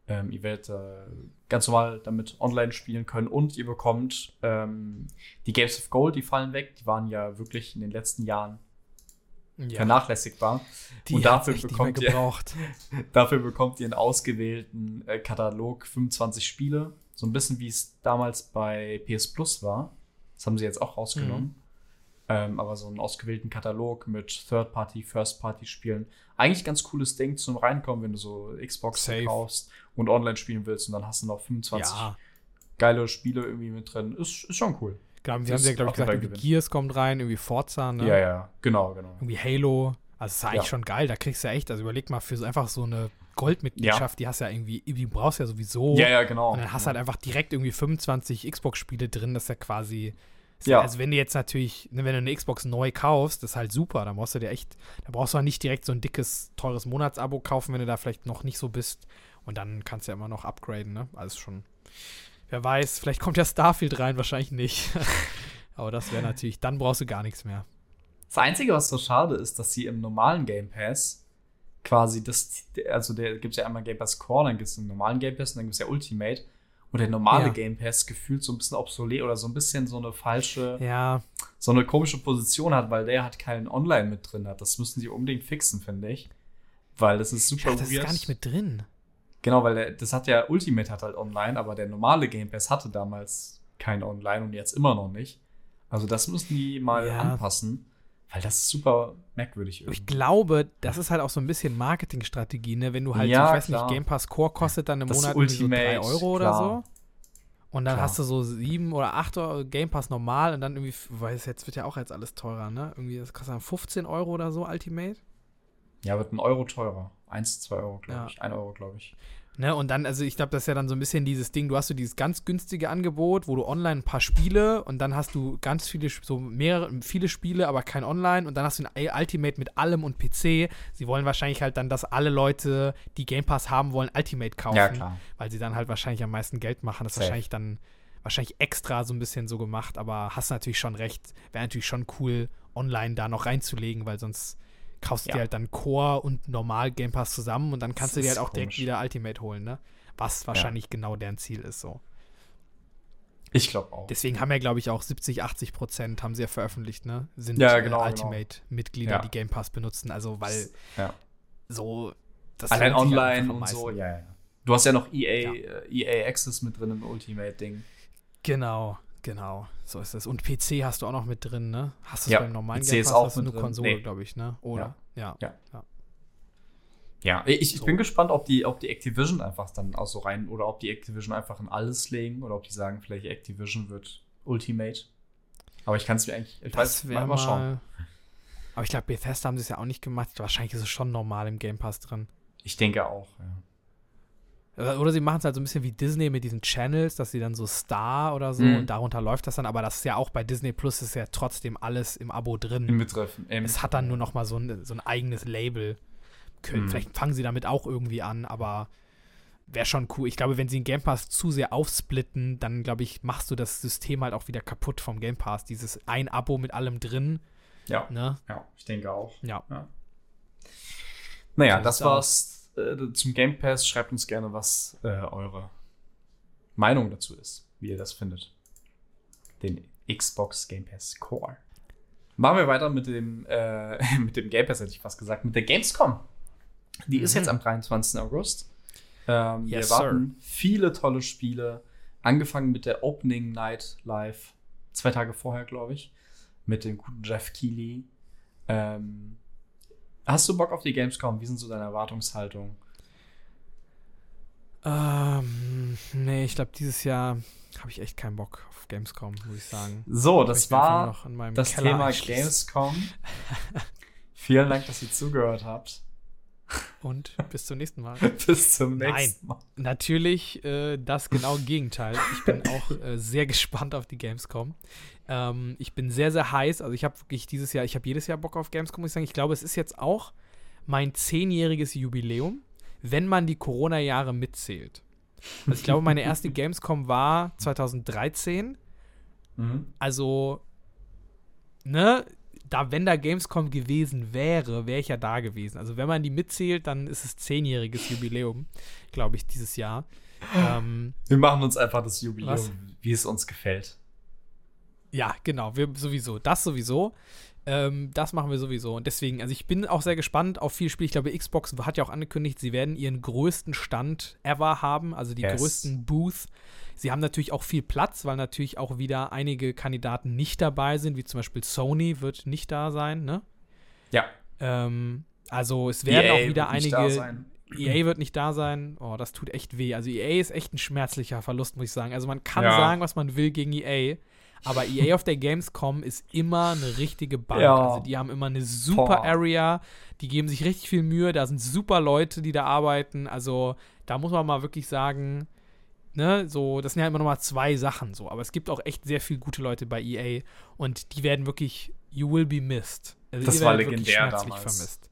Ähm, ihr werdet äh, ganz normal damit online spielen können und ihr bekommt ähm, die Games of Gold, die fallen weg. Die waren ja wirklich in den letzten Jahren Ja, vernachlässigbar. die und dafür bekommt ihr-. Dafür bekommt ihr einen ausgewählten äh, Katalog 25 Spiele. So ein bisschen wie es damals bei PS Plus war. Das haben sie jetzt auch rausgenommen. Ähm, aber so einen ausgewählten Katalog mit Third-Party, First-Party-Spielen. Eigentlich ganz cooles Ding zum Reinkommen, wenn du so Xbox Safe. kaufst und online spielen willst und dann hast du noch 25 Ja, geile Spiele irgendwie mit drin. Ist, ist schon cool. Wir Das haben ja, glaube ich, gesagt, irgendwie. Gears kommt rein, irgendwie Forza, ne? Ja, ja, genau, genau. Irgendwie Halo. Also, es ist eigentlich Ja. schon geil. Da kriegst du ja echt, also überleg mal, für so einfach so eine Goldmitgliedschaft, die hast du ja irgendwie, die brauchst du ja sowieso. Ja, ja, genau. Und dann hast du halt einfach direkt irgendwie 25 Xbox-Spiele drin, das ist ja quasi. Ja. Also wenn du jetzt natürlich, ne, wenn du eine Xbox neu kaufst, das ist halt super. Dann brauchst du dir echt, da brauchst du halt nicht direkt so ein dickes, teures Monatsabo kaufen, wenn du da vielleicht noch nicht so bist. Und dann kannst du ja immer noch upgraden, ne? Also schon. Wer weiß, vielleicht kommt ja Starfield rein, wahrscheinlich nicht. Aber das wäre natürlich, dann brauchst du gar nichts mehr. Das Einzige, was so schade ist, dass sie im normalen Game Pass quasi das, also der gibt es ja einmal Game Pass Core, dann gibt es einen normalen Game Pass und dann gibt es ja Ultimate. Und der normale Ja. Game Pass gefühlt so ein bisschen obsolet oder so ein bisschen so eine falsche, Ja, so eine komische Position hat, weil der halt keinen Online mit drin hat. Das müssen sie unbedingt fixen, finde ich. Weil das ist super ja das ist weird. gar nicht mit drin. Genau, weil der, das hat ja Ultimate hat halt online, aber der normale Game Pass hatte damals kein Online und jetzt immer noch nicht. Also das müssen die mal Ja. anpassen, weil das ist super merkwürdig Ich irgendwie. glaube, das ist halt auch so ein bisschen Marketingstrategie, ne? Wenn du halt, Ja, ich weiß klar. nicht, Game Pass Core kostet dann im Das Monat irgendwie so Ultimate, 3 Euro oder klar. so. Und dann Klar. hast du so 7 oder 8 Euro Game Pass normal und dann irgendwie, weil es jetzt wird ja auch jetzt alles teurer, ne? Irgendwie, das kostet dann 15 Euro oder so Ultimate. Ja, wird ein Euro teurer. Eins, zwei Euro, glaube Ja. ich. Ein Euro, glaube ich. Ne, und dann, also ich glaube, das ist ja dann so ein bisschen dieses Ding, du hast so dieses ganz günstige Angebot, wo du online ein paar Spiele und dann hast du ganz viele, so mehrere, viele Spiele, aber kein Online und dann hast du ein Ultimate mit allem und PC. Sie wollen wahrscheinlich halt dann, dass alle Leute, die Game Pass haben wollen, Ultimate kaufen. Ja, klar. Weil sie dann halt wahrscheinlich am meisten Geld machen. Das ist Safe. wahrscheinlich dann, wahrscheinlich extra so ein bisschen so gemacht, aber hast natürlich schon recht. Wäre natürlich schon cool, online da noch reinzulegen, weil sonst kaufst du Ja. dir halt dann Core und normal Game Pass zusammen und dann kannst Das du dir halt auch direkt komisch. wieder Ultimate holen, ne? Was wahrscheinlich genau deren Ziel ist, so. Ich glaube auch. Deswegen haben ja, glaube ich, auch 70, 80 Prozent, haben sie ja veröffentlicht, ne? Sind Ja, äh, genau, genau. Ultimate-Mitglieder, Ja. die Game Pass benutzen. Also, weil ja. so. Das Allein halt online und so. Ja, ja. Du hast ja noch EA, Ja. äh, EA Access mit drin im Ultimate-Ding. Genau, genau. So ist es. Und PC hast du auch noch mit drin, ne? Hast du es Ja, beim normalen PC Game ist Pass, auch hast du nur drin. Konsole, Nee. glaube ich, ne? Oder? Ja. Ja. Ja, ich, ich So. bin gespannt, ob die, ob die Activision einfach dann auch so rein oder ob die Activision einfach in alles legen oder ob die sagen, vielleicht Activision wird Ultimate. Aber ich kann es mir eigentlich, ich weiß, Das wäre mal schauen. mal. Aber ich glaube, Bethesda haben sie es ja auch nicht gemacht. Wahrscheinlich ist es schon normal im Game Pass drin. Ich denke auch, ja. Oder sie machen es halt so ein bisschen wie Disney mit diesen Channels, dass sie dann so Star oder so Mhm. und darunter läuft das dann. Aber das ist ja auch bei Disney Plus ist ja trotzdem alles im Abo drin. Im Betreff. Im es hat dann nur noch mal so ein, so ein eigenes Label. Können, Mhm. Vielleicht fangen sie damit auch irgendwie an, aber wäre schon cool. Ich glaube, wenn sie den Game Pass zu sehr aufsplitten, dann glaube ich, machst du das System halt auch wieder kaputt vom Game Pass. Dieses ein Abo mit allem drin, Ja, ne? ja, ich denke auch. Ja. Naja, So das war's äh, zum Game Pass. Schreibt uns gerne, was äh, eure Meinung dazu ist, wie ihr das findet. Den Xbox Game Pass Core. Machen wir weiter mit dem, äh, mit dem Game Pass, hätte ich fast gesagt, mit der Gamescom. Die ist Mhm. jetzt am 23. August. Ähm, wir Yes, erwarten viele tolle Spiele. Angefangen mit der Opening Night Live, zwei Tage vorher, glaube ich, mit dem guten Jeff Keighley. Ähm, hast du Bock auf die Gamescom? Wie sind so deine Erwartungshaltungen? Ähm, nee, ich glaube, dieses Jahr habe ich echt keinen Bock auf Gamescom, muss ich sagen. So, das war noch in meinem das Keller Thema. Gamescom. Vielen Dank, dass ihr zugehört habt. Und bis zum nächsten Mal. Bis zum nächsten Mal. Natürlich äh, das genaue Gegenteil. Ich bin auch äh, sehr gespannt auf die Gamescom. Ähm, ich bin sehr, sehr heiß. Also ich habe wirklich dieses Jahr, ich habe jedes Jahr Bock auf Gamescom, muss ich sagen. Ich glaube, es ist jetzt auch mein zehnjähriges Jubiläum, wenn man die Corona-Jahre mitzählt. Also ich glaube, meine erste Gamescom war 2013. Mhm. Also, ne, da, wenn da Gamescom gewesen wäre, wäre ich ja da gewesen. Also, wenn man die mitzählt, dann ist es zehnjähriges Jubiläum, glaube ich, dieses Jahr. Ähm, Wir machen uns einfach das Jubiläum, Was? wie es uns gefällt. ja, genau, wir sowieso, das sowieso. Ähm, das machen wir sowieso. Und deswegen, also ich bin auch sehr gespannt auf viele Spiele. Ich glaube, Xbox hat ja auch angekündigt, sie werden ihren größten Stand ever haben, also die Yes. größten Booth. Sie haben natürlich auch viel Platz, weil natürlich auch wieder einige Kandidaten nicht dabei sind, wie zum Beispiel Sony wird nicht da sein, ne? Ja. Ähm, also es werden EA auch wieder E wird nicht da einige. sein. EA wird nicht da sein. Oh, das tut echt weh. Also EA ist echt ein schmerzlicher Verlust, muss ich sagen. Also man kann Ja. sagen, was man will gegen EA, aber EA auf der Gamescom ist immer eine richtige Bank. Ja. Also die haben immer eine super Boah. Area, die geben sich richtig viel Mühe, da sind super Leute, die da arbeiten. Also da muss man mal wirklich sagen, ne, so, das sind ja immer noch mal zwei Sachen so, aber es gibt auch echt sehr viele gute Leute bei EA und die werden wirklich, you will be missed. Also Das war legendär damals. vermisst.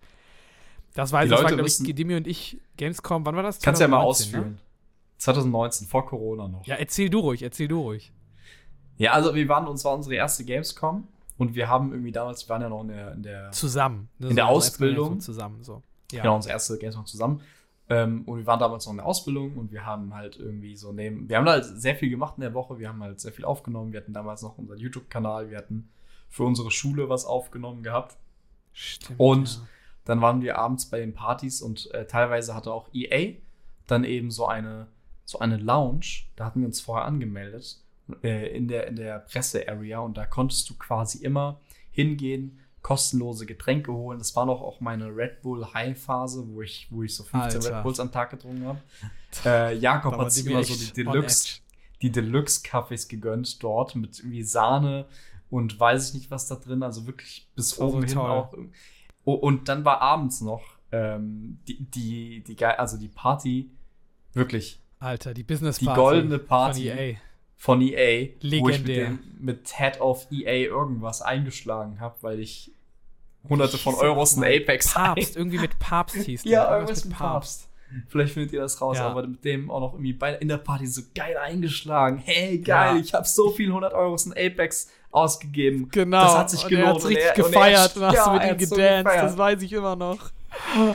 Das war, Die das war glaube ich, müssen- Demi und ich, Gamescom, wann war das? Kannst du ja mal 2019, ne? ausführen. 2019, vor Corona noch. Ja, erzähl du ruhig, erzähl du ruhig. Ja, also wir waren, uns war unsere erste Gamescom und wir haben irgendwie damals, wir waren ja noch in der, in der Zusammen. ne, In der so Ausbildung. Gamescom Zusammen, so. Ja. genau, unsere erste Gamescom zusammen. Ähm, und wir waren damals noch in der Ausbildung und wir haben halt irgendwie so neben, wir haben da halt sehr viel gemacht in der Woche, wir haben halt sehr viel aufgenommen, wir hatten damals noch unseren YouTube-Kanal, wir hatten für unsere Schule was aufgenommen gehabt. Stimmt, Und ja. Dann waren wir abends bei den Partys und äh, teilweise hatte auch EA dann eben so eine, so eine Lounge, da hatten wir uns vorher angemeldet, äh, in der, in der Presse-Area und da konntest du quasi immer hingehen, kostenlose Getränke holen. Das war noch auch meine Red Bull High-Phase, wo ich, wo ich so 15 Alter. Red Bulls am Tag getrunken habe. Äh, Jakob hat sich die immer so die Deluxe, die Deluxe-Kaffees gegönnt dort mit irgendwie Sahne und weiß ich nicht, was da drin, also wirklich bis oben hin toll. auch. Oh, und dann war abends noch ähm, die, die, die, also die Party, wirklich, Alter, die Business die Party goldene von Party EA. Von EA, wo ich mit, Legendär. dem, mit Head of EA irgendwas eingeschlagen habe, weil ich hunderte von er Euros in? Apex Papst, irgendwie mit Papst hieß der. Ja, irgendwas mit Papst. Vielleicht findet ihr das raus, Ja. aber mit dem auch noch irgendwie bei, in der Party so geil eingeschlagen. Hey, geil, Ja. ich habe so viel 100 Euros in Apex ausgegeben. Genau. Das hat sich und gelohnt. Er hat's Und richtig er- und er- gefeiert und hast ja, du mit er ihm so gedanced. gefeiert. das weiß ich immer noch.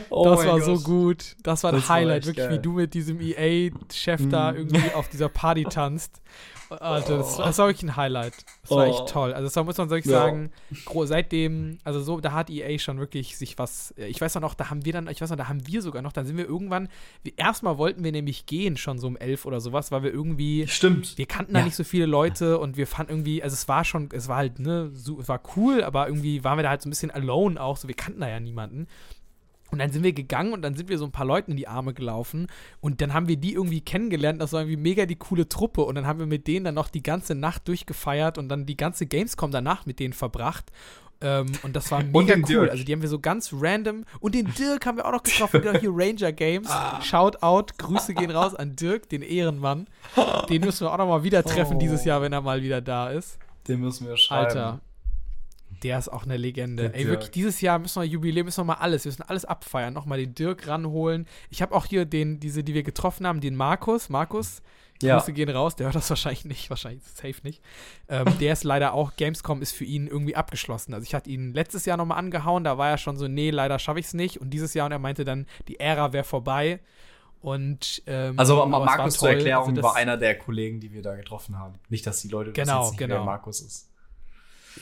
Oh das war Gott. so gut. Das war ein Das war Highlight, echt wirklich, geil. wie du mit diesem EA-Chef da Mhm. irgendwie auf dieser Party tanzt. Alter, das, das war wirklich ein Highlight. Das war Oh. echt toll. Also, das war, muss man wirklich Ja. sagen, seitdem, also so, da hat EA schon wirklich sich was, äh, ich weiß noch, da haben wir dann, ich weiß noch, da haben wir sogar noch, dann sind wir irgendwann, wir, erstmal wollten wir nämlich gehen, schon so um elf oder sowas, weil wir irgendwie, Stimmt. wir kannten da Ja. nicht so viele Leute und wir fanden irgendwie, also es war schon, es war halt, ne, so, es war cool, aber irgendwie waren wir da halt so ein bisschen alone auch, so wir kannten da ja niemanden. Und dann sind wir gegangen und dann sind wir so ein paar Leuten in die Arme gelaufen und dann haben wir die irgendwie kennengelernt. Das war irgendwie mega die coole Truppe und dann haben wir mit denen dann noch die ganze Nacht durchgefeiert und dann die ganze Gamescom danach mit denen verbracht. Ähm, und das war mega cool. Dirk. Also die haben wir so ganz random und den Dirk haben wir auch noch getroffen, genau hier Ranger Games. Ah. Shout out, Grüße gehen raus an Dirk, den Ehrenmann. Den müssen wir auch noch mal wieder treffen Oh. dieses Jahr, wenn er mal wieder da ist. Den müssen wir schreiben. Alter. Der ist auch eine Legende. Der Ey, wirklich, dieses Jahr müssen wir Jubiläum, müssen wir mal alles, wir müssen alles abfeiern. Nochmal den Dirk ranholen. Ich habe auch hier den, diese, die wir getroffen haben, den Markus. Markus, Ja. Grüße gehen raus, der hört das wahrscheinlich nicht, wahrscheinlich safe nicht. Ähm, der ist leider auch, Gamescom ist für ihn irgendwie abgeschlossen. Also ich hatte ihn letztes Jahr nochmal angehauen, da war er schon so, nee, leider schaffe ich es nicht. Und dieses Jahr, und er meinte dann, die Ära wäre vorbei. Und ähm, Also Markus zur. Erklärung Also war einer der Kollegen, die wir da getroffen haben. Nicht, dass die Leute Genau, nicht genau. wer Markus ist.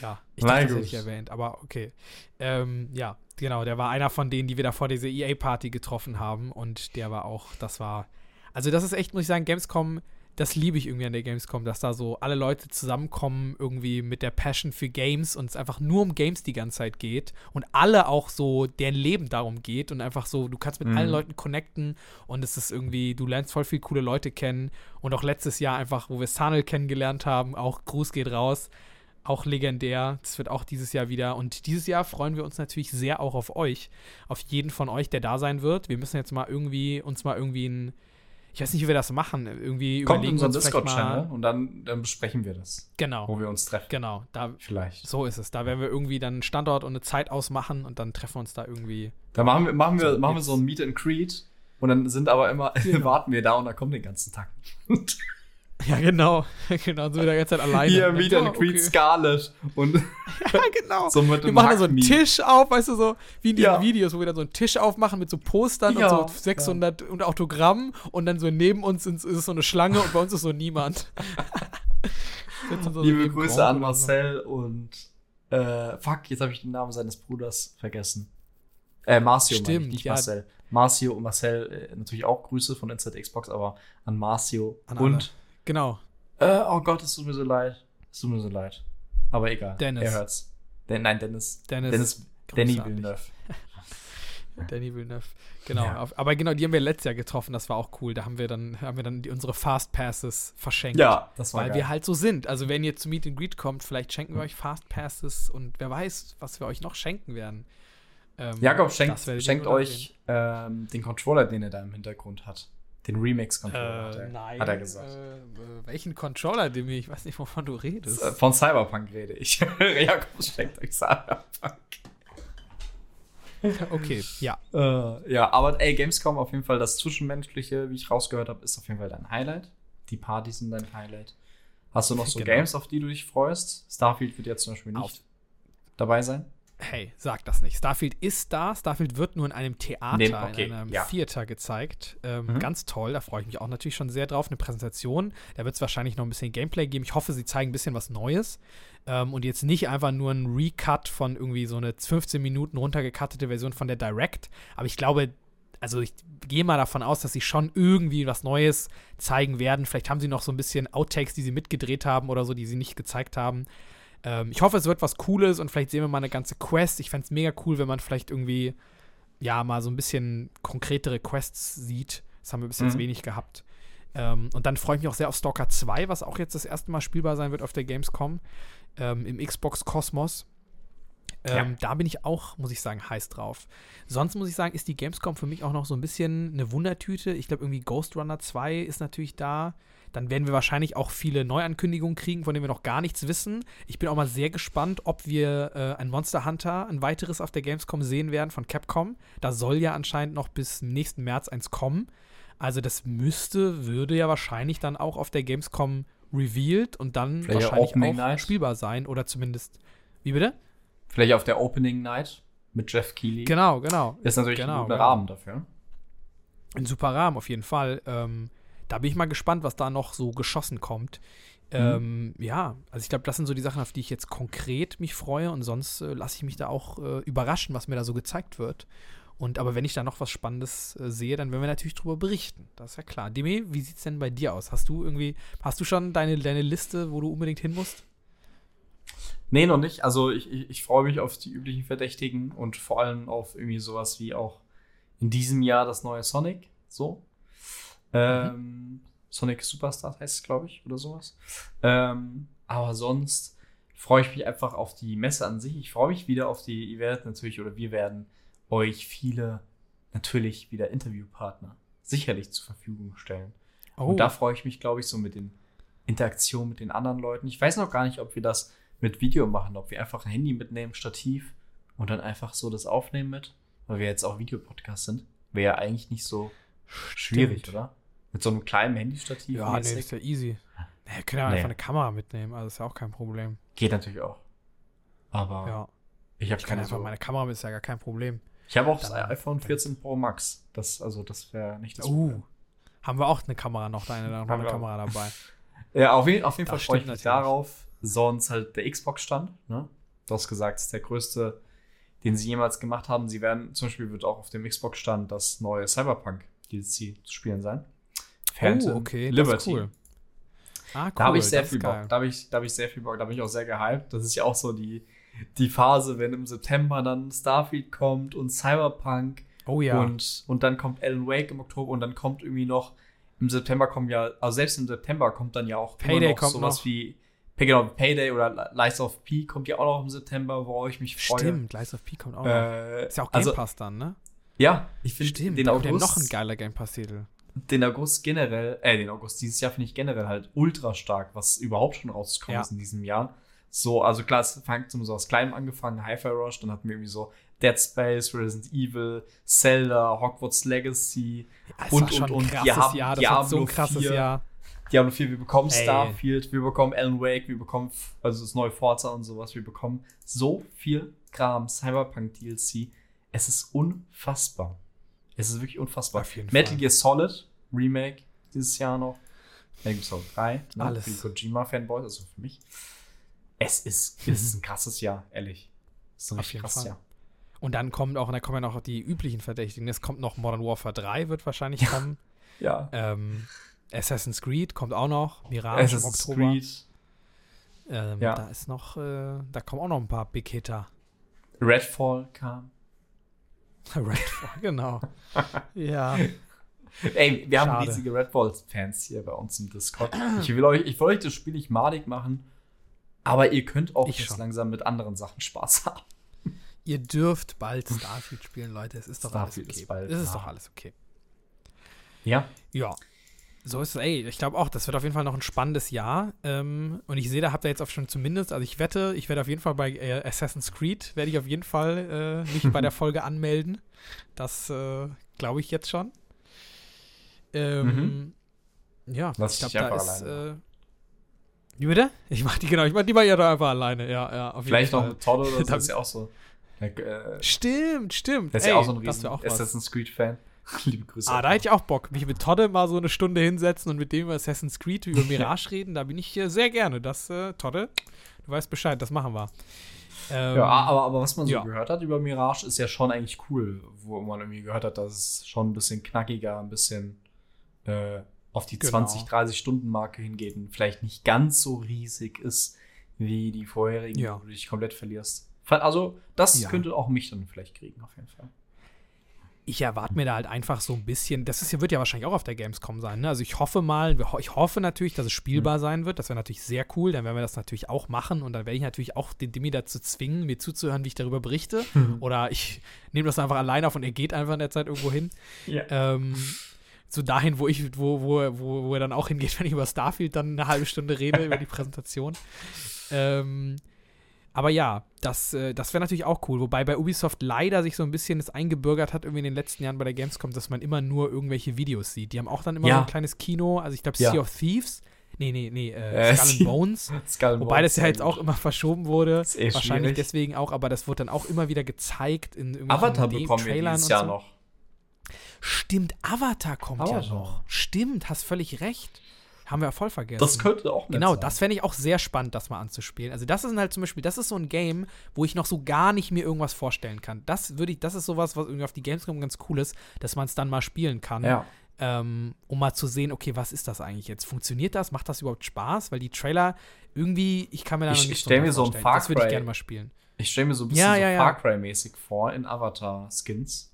Ja, ich dachte, das hätte ich erwähnt, aber okay. Ähm, ja, genau, der war einer von denen, die wir da vor dieser EA-Party getroffen haben und der war auch, das war, also das ist echt, muss ich sagen, Gamescom, das liebe ich irgendwie an der Gamescom, dass da so alle Leute zusammenkommen, irgendwie mit der Passion für Games und es einfach nur um Games die ganze Zeit geht und alle auch so, deren Leben darum geht und einfach so, du kannst mit Mhm. allen Leuten connecten und es ist irgendwie, du lernst voll viele coole Leute kennen und auch letztes Jahr einfach, wo wir Sanel kennengelernt haben, auch Gruß geht raus, auch legendär. Das wird auch dieses Jahr wieder. Und dieses Jahr freuen wir uns natürlich sehr auch auf euch. Auf jeden von euch, der da sein wird. Wir müssen jetzt mal irgendwie, uns mal irgendwie ein, ich weiß nicht, wie wir das machen. Irgendwie Kommt in überlegen wir unseren Discord-Channel mal. und dann, dann besprechen wir das, Genau, wo wir uns treffen. genau. Da, Vielleicht. so ist es. Da werden wir irgendwie dann einen Standort und eine Zeit ausmachen und dann treffen wir uns da irgendwie. Da machen wir, machen wir, So, machen wir so ein Meet and Greet und dann sind aber immer, Genau. warten wir da und da kommt den ganzen Tag. Ja, genau. genau, sind wir da jetzt halt alleine. Hier, Meet ja, and Greet okay. Scarlet und Ja, genau. so mit Wir machen da so einen. Tisch auf, weißt du, so wie in diesen Ja. Videos, wo wir dann so einen Tisch aufmachen mit so Postern Ja, und so 600 und Autogrammen und dann so neben uns ist, ist so eine Schlange und bei uns ist so niemand. So Liebe neben Grüße an so. Marcel und Äh, fuck, jetzt habe ich den Namen seines Bruders vergessen. Äh, Marcio, meine ich, Stimmt, nicht ja. Marcel. Marcio und Marcel, äh, natürlich auch Grüße von Inside Xbox, aber an Marcio An und, Genau. äh, oh Gott, es tut mir so leid. Es tut mir so leid. Aber egal. Dennis. Er hört's. Den, nein, Dennis. Dennis. Dennis. Danny. Villeneuve. Danny Villeneuve. Genau. Ja. Aber genau, die haben wir letztes Jahr getroffen. Das war auch cool. Da haben wir dann, haben wir dann die, unsere Fast Passes verschenkt. Ja, das war Weil geil. wir halt so sind. Also wenn ihr zu Meet and Greet kommt, vielleicht schenken wir euch Fast Passes und wer weiß, was wir euch noch schenken werden. Ähm, Jakob schenkt, schenkt euch ähm, den Controller, den er da im Hintergrund hat. Den Remix-Controller, hat, Äh, er, nein. hat er gesagt. Äh, welchen Controller, dem ich weiß nicht, wovon du redest. Äh, Von Cyberpunk rede ich. Jakob schenkt euch Cyberpunk. Okay, ja. Äh, ja, aber ey, Gamescom auf jeden Fall das Zwischenmenschliche, wie ich rausgehört habe, ist auf jeden Fall dein Highlight. Die Partys sind dein Highlight. Hast du noch so Genau. Games, auf die du dich freust? Starfield wird jetzt zum Beispiel nicht Auf- dabei sein. Hey, sag das nicht. Starfield ist da. Starfield wird nur in einem Theater, Nee, okay, in einem ja. Theater gezeigt. Ähm, Mhm. Ganz toll, da freue ich mich auch natürlich schon sehr drauf. Eine Präsentation. Da wird es wahrscheinlich noch ein bisschen Gameplay geben. Ich hoffe, sie zeigen ein bisschen was Neues. Ähm, und jetzt nicht einfach nur ein Recut von irgendwie so eine 15 Minuten runtergekattete Version von der Direct. Aber ich glaube, also ich gehe mal davon aus, dass sie schon irgendwie was Neues zeigen werden. Vielleicht haben sie noch so ein bisschen Outtakes, die sie mitgedreht haben oder so, die sie nicht gezeigt haben. Ähm, ich hoffe, es wird was Cooles und vielleicht sehen wir mal eine ganze Quest. Ich fände es mega cool, wenn man vielleicht irgendwie, ja, mal so ein bisschen konkretere Quests sieht. Das haben wir bis jetzt Mhm. wenig gehabt. Ähm, und dann freue ich mich auch sehr auf Stalker 2, was auch jetzt das erste Mal spielbar sein wird auf der Gamescom ähm, im Xbox-Kosmos. Ähm, Da bin ich auch, muss ich sagen, heiß drauf. Sonst muss ich sagen, ist die Gamescom für mich auch noch so ein bisschen eine Wundertüte. Ich glaube, irgendwie Ghost Runner 2 ist natürlich da. Dann werden wir wahrscheinlich auch viele Neuankündigungen kriegen, von denen wir noch gar nichts wissen. Ich bin auch mal sehr gespannt, ob wir äh, ein Monster Hunter, ein weiteres auf der Gamescom sehen werden von Capcom. Da soll ja anscheinend noch bis nächsten März eins kommen. Also das müsste, würde ja wahrscheinlich dann auch auf der Gamescom revealed und dann Vielleicht wahrscheinlich auch Night. spielbar sein oder zumindest. Wie bitte? Vielleicht auf der Opening Night mit Jeff Keighley. Genau, genau. Ist natürlich Genau, ein guter genau. Rahmen dafür. Ein super Rahmen auf jeden Fall. Ähm, da bin ich mal gespannt, was da noch so geschossen kommt. Mhm. Ähm, ja, also ich glaube, das sind so die Sachen, auf die ich jetzt konkret mich freue und sonst äh, lasse ich mich da auch äh, überraschen, was mir da so gezeigt wird. Und aber wenn ich da noch was Spannendes äh, sehe, dann werden wir natürlich drüber berichten. Das ist ja klar. Demi, wie sieht's denn bei dir aus? Hast du irgendwie, hast du schon deine, deine Liste, wo du unbedingt hin musst? Nee, noch nicht. Also ich, ich, ich freue mich auf die üblichen Verdächtigen und vor allem auf irgendwie sowas wie auch in diesem Jahr das neue Sonic. So. Ähm, Sonic Superstars heißt es, glaube ich, oder sowas. Ähm, aber sonst freue ich mich einfach auf die Messe an sich. Ich freue mich wieder auf die, ihr werdet natürlich, oder wir werden euch viele, natürlich wieder Interviewpartner sicherlich zur Verfügung stellen. Oh, Und da freue ich mich, glaube ich, so mit den Interaktionen mit den anderen Leuten. Ich weiß noch gar nicht, ob wir das mit Video machen, ob wir einfach ein Handy mitnehmen, Stativ und dann einfach so das aufnehmen mit, weil wir jetzt auch Videopodcast sind. Wäre ja eigentlich nicht so schwierig, Stimmt. oder? Mit so einem kleinen Handystativ. Ja, nee, das mäßig. ist ja easy. Nee, wir können ja Nee. einfach eine Kamera mitnehmen, also ist ja auch kein Problem. Geht natürlich auch. Aber Ja, ich habe keine einfach so. meine Kamera mit, ist ja gar kein Problem. Ich habe auch das Dann- iPhone 14 Pro Max. Das, also, das wäre nicht das Uh, haben wir auch eine Kamera noch, da eine, noch eine auch. Kamera dabei. Ja, auf jeden, auf jeden Das Fall freue ich mich darauf. Sonst halt der Xbox-Stand. Ne? Du hast gesagt, es ist der größte, den sie jemals gemacht haben. Sie werden, zum Beispiel wird auch auf dem Xbox-Stand das neue Cyberpunk DLC zu spielen sein. Phantom oh, okay, Liberty. das ist cool. Ah, cool, Da habe ich sehr viel Bock. Da habe ich, da hab ich sehr viel Bock. Da bin ich auch sehr gehypt. Das ist ja auch so die, die Phase, wenn im September dann Starfield kommt und Cyberpunk Oh ja, und, und dann kommt Alan Wake im Oktober und dann kommt irgendwie noch im September kommen ja, also selbst im September kommt dann ja auch Payday immer noch kommt sowas noch. wie genau, Payday oder Lies of P kommt ja auch noch im September, worauf ich mich freue. stimmt, Lies of P kommt auch noch. Äh, Ist ja auch Game also, Pass dann, ne? Ja, ich finde den August, noch ein geiler Game Pass-Titel. den August generell, äh, den August dieses Jahr finde ich generell halt ultra stark, was überhaupt schon rausgekommen Ja. ist in diesem Jahr. So, also klar, es fängt so aus Kleinem angefangen, Hi-Fi Rush, dann hatten wir irgendwie so Dead Space, Resident Evil, Zelda, Hogwarts Legacy, Ja, Und, und, und. ein krasses Diab- Jahr, das war so ein Diablo krasses 4. Jahr. Diablo 4, wir bekommen Ey. Starfield, wir bekommen Alan Wake, wir bekommen also das neue Forza und sowas, wir bekommen so viel Kram, Cyberpunk DLC. Es ist unfassbar. Es ist wirklich unfassbar. Auf jeden Metal Fall. Gear Solid Remake dieses Jahr noch. Metal Gear Solid 3, ne? Alles. Für die Kojima-Fanboys, also für mich. Es ist, es ist ein krasses Jahr, ehrlich. Es ist ein Auf richtig jeden krasses Fall. Jahr. Und dann kommt auch, da kommen ja noch die üblichen Verdächtigen. Es kommt noch Modern Warfare 3, wird wahrscheinlich kommen. Ja. Ähm, Assassin's Creed kommt auch noch. Mirage im Assassin's Oktober. Creed, Ähm, Ja. Da ist noch, äh, da kommen auch noch ein paar Big Hitter. Redfall kam. Redfall, genau. ja. Ey, wir haben Schade. riesige Redfall-Fans hier bei uns im Discord. Ich will euch, ich will euch das Spiel nicht madig machen, aber ihr könnt auch Ich jetzt schon. langsam mit anderen Sachen Spaß haben. Ihr dürft bald Starfield spielen, Leute. Es ist doch Starfield alles okay. ist bald es ist doch alles okay. Ja. Ja. So ist es, ey, ich glaube auch, das wird auf jeden Fall noch ein spannendes Jahr. Ähm, und ich sehe, da habt ihr jetzt auch schon zumindest, also ich wette, ich werde auf jeden Fall bei äh, Assassin's Creed, werde ich auf jeden Fall äh, mich bei der Folge anmelden. Das äh, glaube ich jetzt schon. Ähm, Ja, Mhm. Lass ich glaube, da ist. alleine Äh, wie bitte? Ich mach die, genau, ich mach die mal ja da einfach alleine, ja, ja, auf Vielleicht jeden noch Fall. mit Todd oder so, Da- ist ja auch so. Äh, Stimmt, stimmt. der ist ja Ey, auch so ein das riesen. Assassin's Creed-Fan. Liebe Grüße. Ah, da hätte ich auch Bock, mich mit Todde mal so eine Stunde hinsetzen und mit dem über Assassin's Creed, über Mirage reden. Da bin ich äh, sehr gerne. Das, äh, Todde, du weißt Bescheid, das machen wir. Ähm, Ja, aber, aber was man so ja. gehört hat über Mirage, ist ja schon eigentlich cool, wo man irgendwie gehört hat, dass es schon ein bisschen knackiger, ein bisschen äh, auf die Genau. 20, 30 Stunden Marke hingeht und vielleicht nicht ganz so riesig ist wie die vorherigen, Ja. wo du dich komplett verlierst. Also, das Ja. könnte auch mich dann vielleicht kriegen, auf jeden Fall. Ich erwarte mir da halt einfach so ein bisschen, das ist wird ja wahrscheinlich auch auf der Gamescom sein, ne? Also ich hoffe mal, ich hoffe natürlich, dass es spielbar sein wird. Das wäre natürlich sehr cool, dann werden wir das natürlich auch machen und dann werde ich natürlich auch den Dimi dazu zwingen, mir zuzuhören, wie ich darüber berichte. Oder ich nehme das einfach alleine auf und er geht einfach in der Zeit irgendwo hin. Ja. Ähm, so dahin, wo ich, wo, wo, wo, wo er dann auch hingeht, wenn ich über Starfield dann eine halbe Stunde rede, über die Präsentation. Ähm, aber ja, das, äh, das wäre natürlich auch cool. Wobei bei Ubisoft leider sich so ein bisschen das eingebürgert hat, irgendwie in den letzten Jahren bei der Gamescom, dass man immer nur irgendwelche Videos sieht. Die haben auch dann immer Ja. so ein kleines Kino, also ich glaube Ja. Sea of Thieves. Nee, nee, nee, äh, Äh, Skull Bones. Skull and Wobei Bones das ja jetzt auch immer verschoben wurde. Ist eh Wahrscheinlich schwierig. deswegen auch, aber das wurde dann auch immer wieder gezeigt in irgendwelchen Avatar D- bekommen wir Trailern dieses und Jahr so. noch. Stimmt, Avatar kommt ja Avatar. noch. Stimmt, hast völlig recht. Haben wir ja voll vergessen. Das könnte auch Genau, sein. das fände ich auch sehr spannend, das mal anzuspielen. Also, das ist halt zum Beispiel, das ist so ein Game, wo ich noch so gar nicht mir irgendwas vorstellen kann. Das würde ich, das ist sowas, was irgendwie auf die Gamescom ganz cool ist, dass man es dann mal spielen kann. Ja. Ähm, um mal zu sehen, okay, was ist das eigentlich jetzt? Funktioniert das? Macht das überhaupt Spaß? Weil die Trailer irgendwie, ich kann mir da Ich- noch ich nicht stell drunter mir so ein vorstellen. Far Das würde ich Cry- gerne mal spielen. Ich stelle mir so ein bisschen Ja, so ja, ja. Far Cry-mäßig vor in Avatar-Skins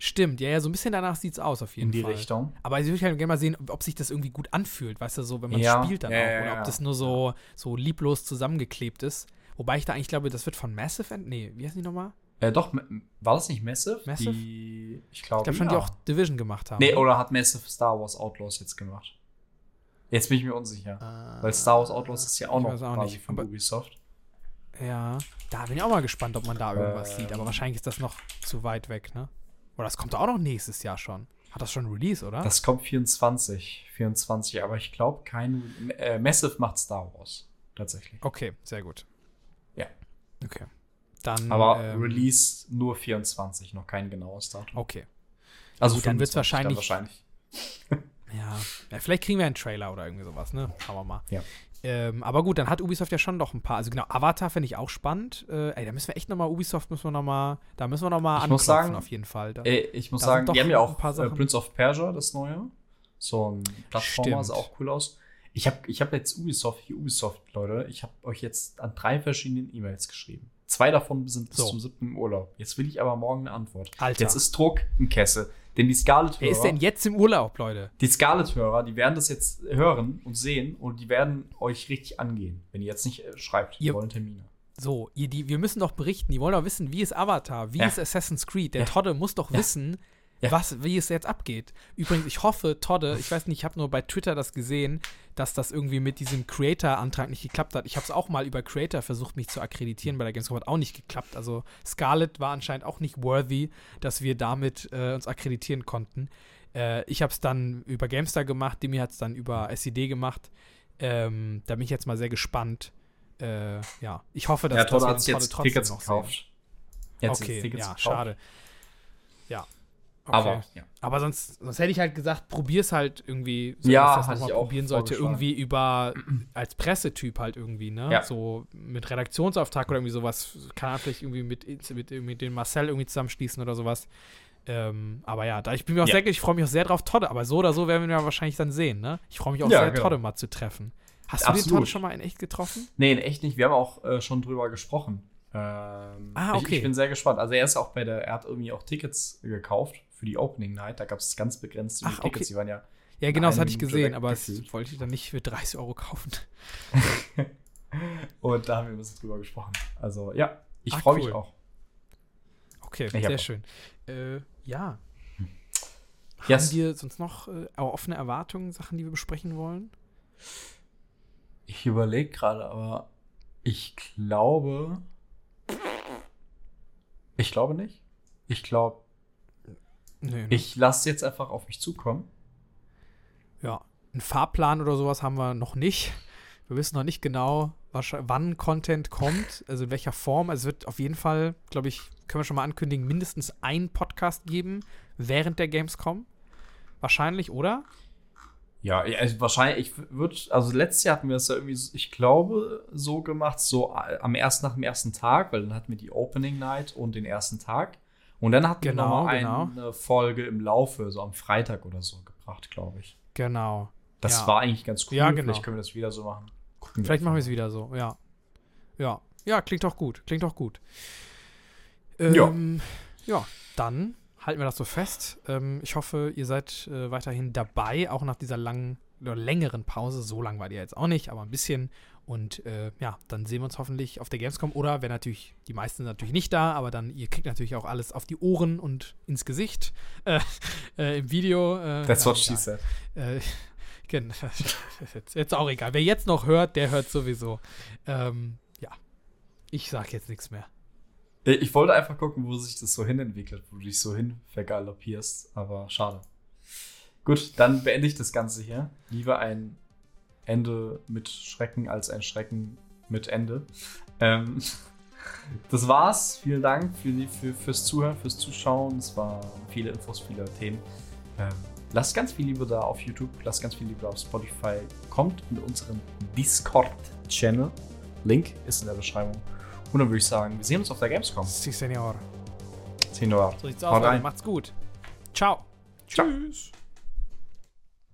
Stimmt, ja, ja, so ein bisschen danach sieht es aus, auf jeden in die Fall. Richtung. Aber ich würde halt gerne mal sehen, ob sich das irgendwie gut anfühlt, weißt du, so, wenn man Ja, spielt dann ja, auch. ja, Oder ob das nur so, so lieblos zusammengeklebt ist. Wobei ich da eigentlich glaube, das wird von Massive End. Nee, wie heißt die nochmal? Äh, doch, war das nicht Massive? Massive? Die, ich Ich glaube, glaube schon, die auch Division gemacht haben. Nee, oder hat Massive Star Wars Outlaws jetzt gemacht? Jetzt bin ich mir unsicher. Ah, Weil Star Wars Outlaws ist ja auch noch auch quasi nicht, von aber- Ubisoft. Ja, da bin ich auch mal gespannt, ob man da irgendwas Ähm. sieht. Aber wahrscheinlich ist das noch zu weit weg, ne? Oder das kommt auch noch nächstes Jahr schon. Hat das schon Release, oder? Das kommt 24. 24, aber ich glaube kein. Äh, Massive macht Star Wars. Tatsächlich. okay, sehr gut. Ja. Okay. Dann. Aber ähm, Release nur 24, noch kein genaues Datum. Okay. Also gut, dann wird's 25 dann wahrscheinlich- Ja. ja, vielleicht kriegen wir einen Trailer oder irgendwie sowas, ne? Schauen wir mal. Ja. Ähm, aber gut, dann hat Ubisoft ja schon noch ein paar. Also genau, Avatar finde ich auch spannend. Äh, ey, da müssen wir echt nochmal, Ubisoft müssen wir nochmal, da müssen wir nochmal Ich muss sagen, auf jeden Fall. Da, Äh, ich muss sagen, die haben ja ein auch paar äh, Sachen. Prince of Persia, das neue. So ein Plattformer, Stimmt. sah auch cool aus. Ich habe ich hab jetzt Ubisoft, hier Ubisoft, Leute, ich habe euch jetzt an drei verschiedenen E-Mails geschrieben. Zwei davon sind bis So. zum 7. im Urlaub. Jetzt will ich aber morgen eine Antwort. Alter. Jetzt ist Druck im Kessel. Denn die Scarlet-Hörer, Wer ist denn jetzt im Urlaub, Leute? die Scarlet-Hörer, die werden das jetzt hören und sehen und die werden euch richtig angehen, wenn ihr jetzt nicht äh, schreibt, Ihr- wollen Termine. So, ihr, die, wir müssen doch berichten. Die wollen doch wissen, wie ist Avatar, wie Ja. ist Assassin's Creed. Der Ja. Todde muss doch Ja. wissen, Ja. was, wie es jetzt abgeht. Übrigens, ich hoffe, Todde, ich weiß nicht, ich habe nur bei Twitter das gesehen, dass das irgendwie mit diesem Creator-Antrag nicht geklappt hat. Ich habe es auch mal über Creator versucht, mich zu akkreditieren bei der Gamescom, hat auch nicht geklappt. Also Scarlett war anscheinend auch nicht worthy, dass wir damit äh, uns akkreditieren konnten. Äh, ich habe es dann über Gamestar gemacht, Demi hat es dann über SED gemacht. Ähm, da bin ich jetzt mal sehr gespannt. Äh, ja, ich hoffe, dass Ja, Todde jetzt trotzdem Tickets noch sehen. gekauft. Jetzt Okay, Tickets ja, gekauft. schade. Ja. Aber, ja. Aber sonst, sonst hätte ich halt gesagt, probier's halt irgendwie, so Ja, dass das hatte noch ich mal auch probieren sollte, irgendwie über, als Pressetyp halt irgendwie, ne? Ja. So mit Redaktionsauftrag oder irgendwie sowas, kann er vielleicht irgendwie mit, mit, mit dem Marcel irgendwie zusammenschließen oder sowas. Ähm, aber ja, da ich bin mir auch Ja. sehr, ich freue mich auch sehr drauf, Todde, aber so oder so werden wir ihn wahrscheinlich dann sehen, ne? Ich freue mich auch Ja, sehr, genau. Todde mal zu treffen. Hast du den Absolut. Todde schon mal in echt getroffen? Nee, in echt nicht. Wir haben auch äh, schon drüber gesprochen. Ähm, Ah, ich, okay. ich bin sehr gespannt. Also er ist auch bei der, er hat irgendwie auch Tickets gekauft für die Opening Night. Da gab es ganz begrenzte Ach, okay. Tickets. Die waren ja. Ja, genau, das hatte ich gesehen, aber das gefühlt. wollte ich dann nicht für 30 Euro kaufen. Und da haben wir ein bisschen drüber gesprochen. Also ja, ich Ah, freue cool. mich auch. Okay, Ich sehr schön. Äh, ja. Yes. Haben wir sonst noch äh, offene Erwartungen, Sachen, die wir besprechen wollen? Ich überlege gerade, aber ich glaube. Ich glaube nicht. Ich glaube, Nö, ne? ich lasse jetzt einfach auf mich zukommen. Ja, einen Fahrplan oder sowas haben wir noch nicht. Wir wissen noch nicht genau, wann Content kommt, also in welcher Form. Also es wird auf jeden Fall, glaube ich, können wir schon mal ankündigen, mindestens ein Podcast geben während der Gamescom. Wahrscheinlich, oder? Ja, also wahrscheinlich, ich würde, also letztes Jahr hatten wir es ja irgendwie, ich glaube, so gemacht, so am ersten, nach dem ersten Tag, weil dann hatten wir die Opening Night und den ersten Tag. Und dann hatten Genau, wir noch mal genau. eine Folge im Laufe, so am Freitag oder so gebracht, glaube ich. Genau. Das Ja. war eigentlich ganz cool. Ja, genau. Vielleicht können wir das wieder so machen. Gucken Vielleicht machen wir es wieder so, ja. Ja. Ja, klingt doch gut. Klingt doch gut. Ja. Ähm, ja, dann halten wir das so fest. Ähm, ich hoffe, ihr seid äh, weiterhin dabei, auch nach dieser langen oder längeren Pause. So lang war die ja jetzt auch nicht, aber ein bisschen. Und äh, ja, dann sehen wir uns hoffentlich auf der Gamescom. Oder wenn natürlich, die meisten sind natürlich nicht da, aber dann, ihr kriegt natürlich auch alles auf die Ohren und ins Gesicht äh, äh, im Video. Äh, That's ja, what she said. Äh, gen- jetzt, jetzt auch egal. Wer jetzt noch hört, der hört sowieso. Ähm, ja. Ich sag jetzt nichts mehr. Äh, Ich wollte einfach gucken, wo sich das so hinentwickelt, wo du dich so hin vergaloppierst, aber schade. Gut, dann beende ich das Ganze hier. Lieber ein Ende mit Schrecken als ein Schrecken mit Ende. Ähm, das war's. Vielen Dank für die, für, fürs Zuhören, fürs Zuschauen. Es waren viele Infos, viele Themen. Ähm, lasst ganz viel Liebe da auf YouTube, lasst ganz viel Liebe da auf Spotify. Kommt in unseren Discord-Channel. Link ist in der Beschreibung. Und dann würde ich sagen, wir sehen uns auf der Gamescom. Si, Senor. Senor. So sieht's Haut aus. Macht's gut. Ciao. Ciao. Tschüss.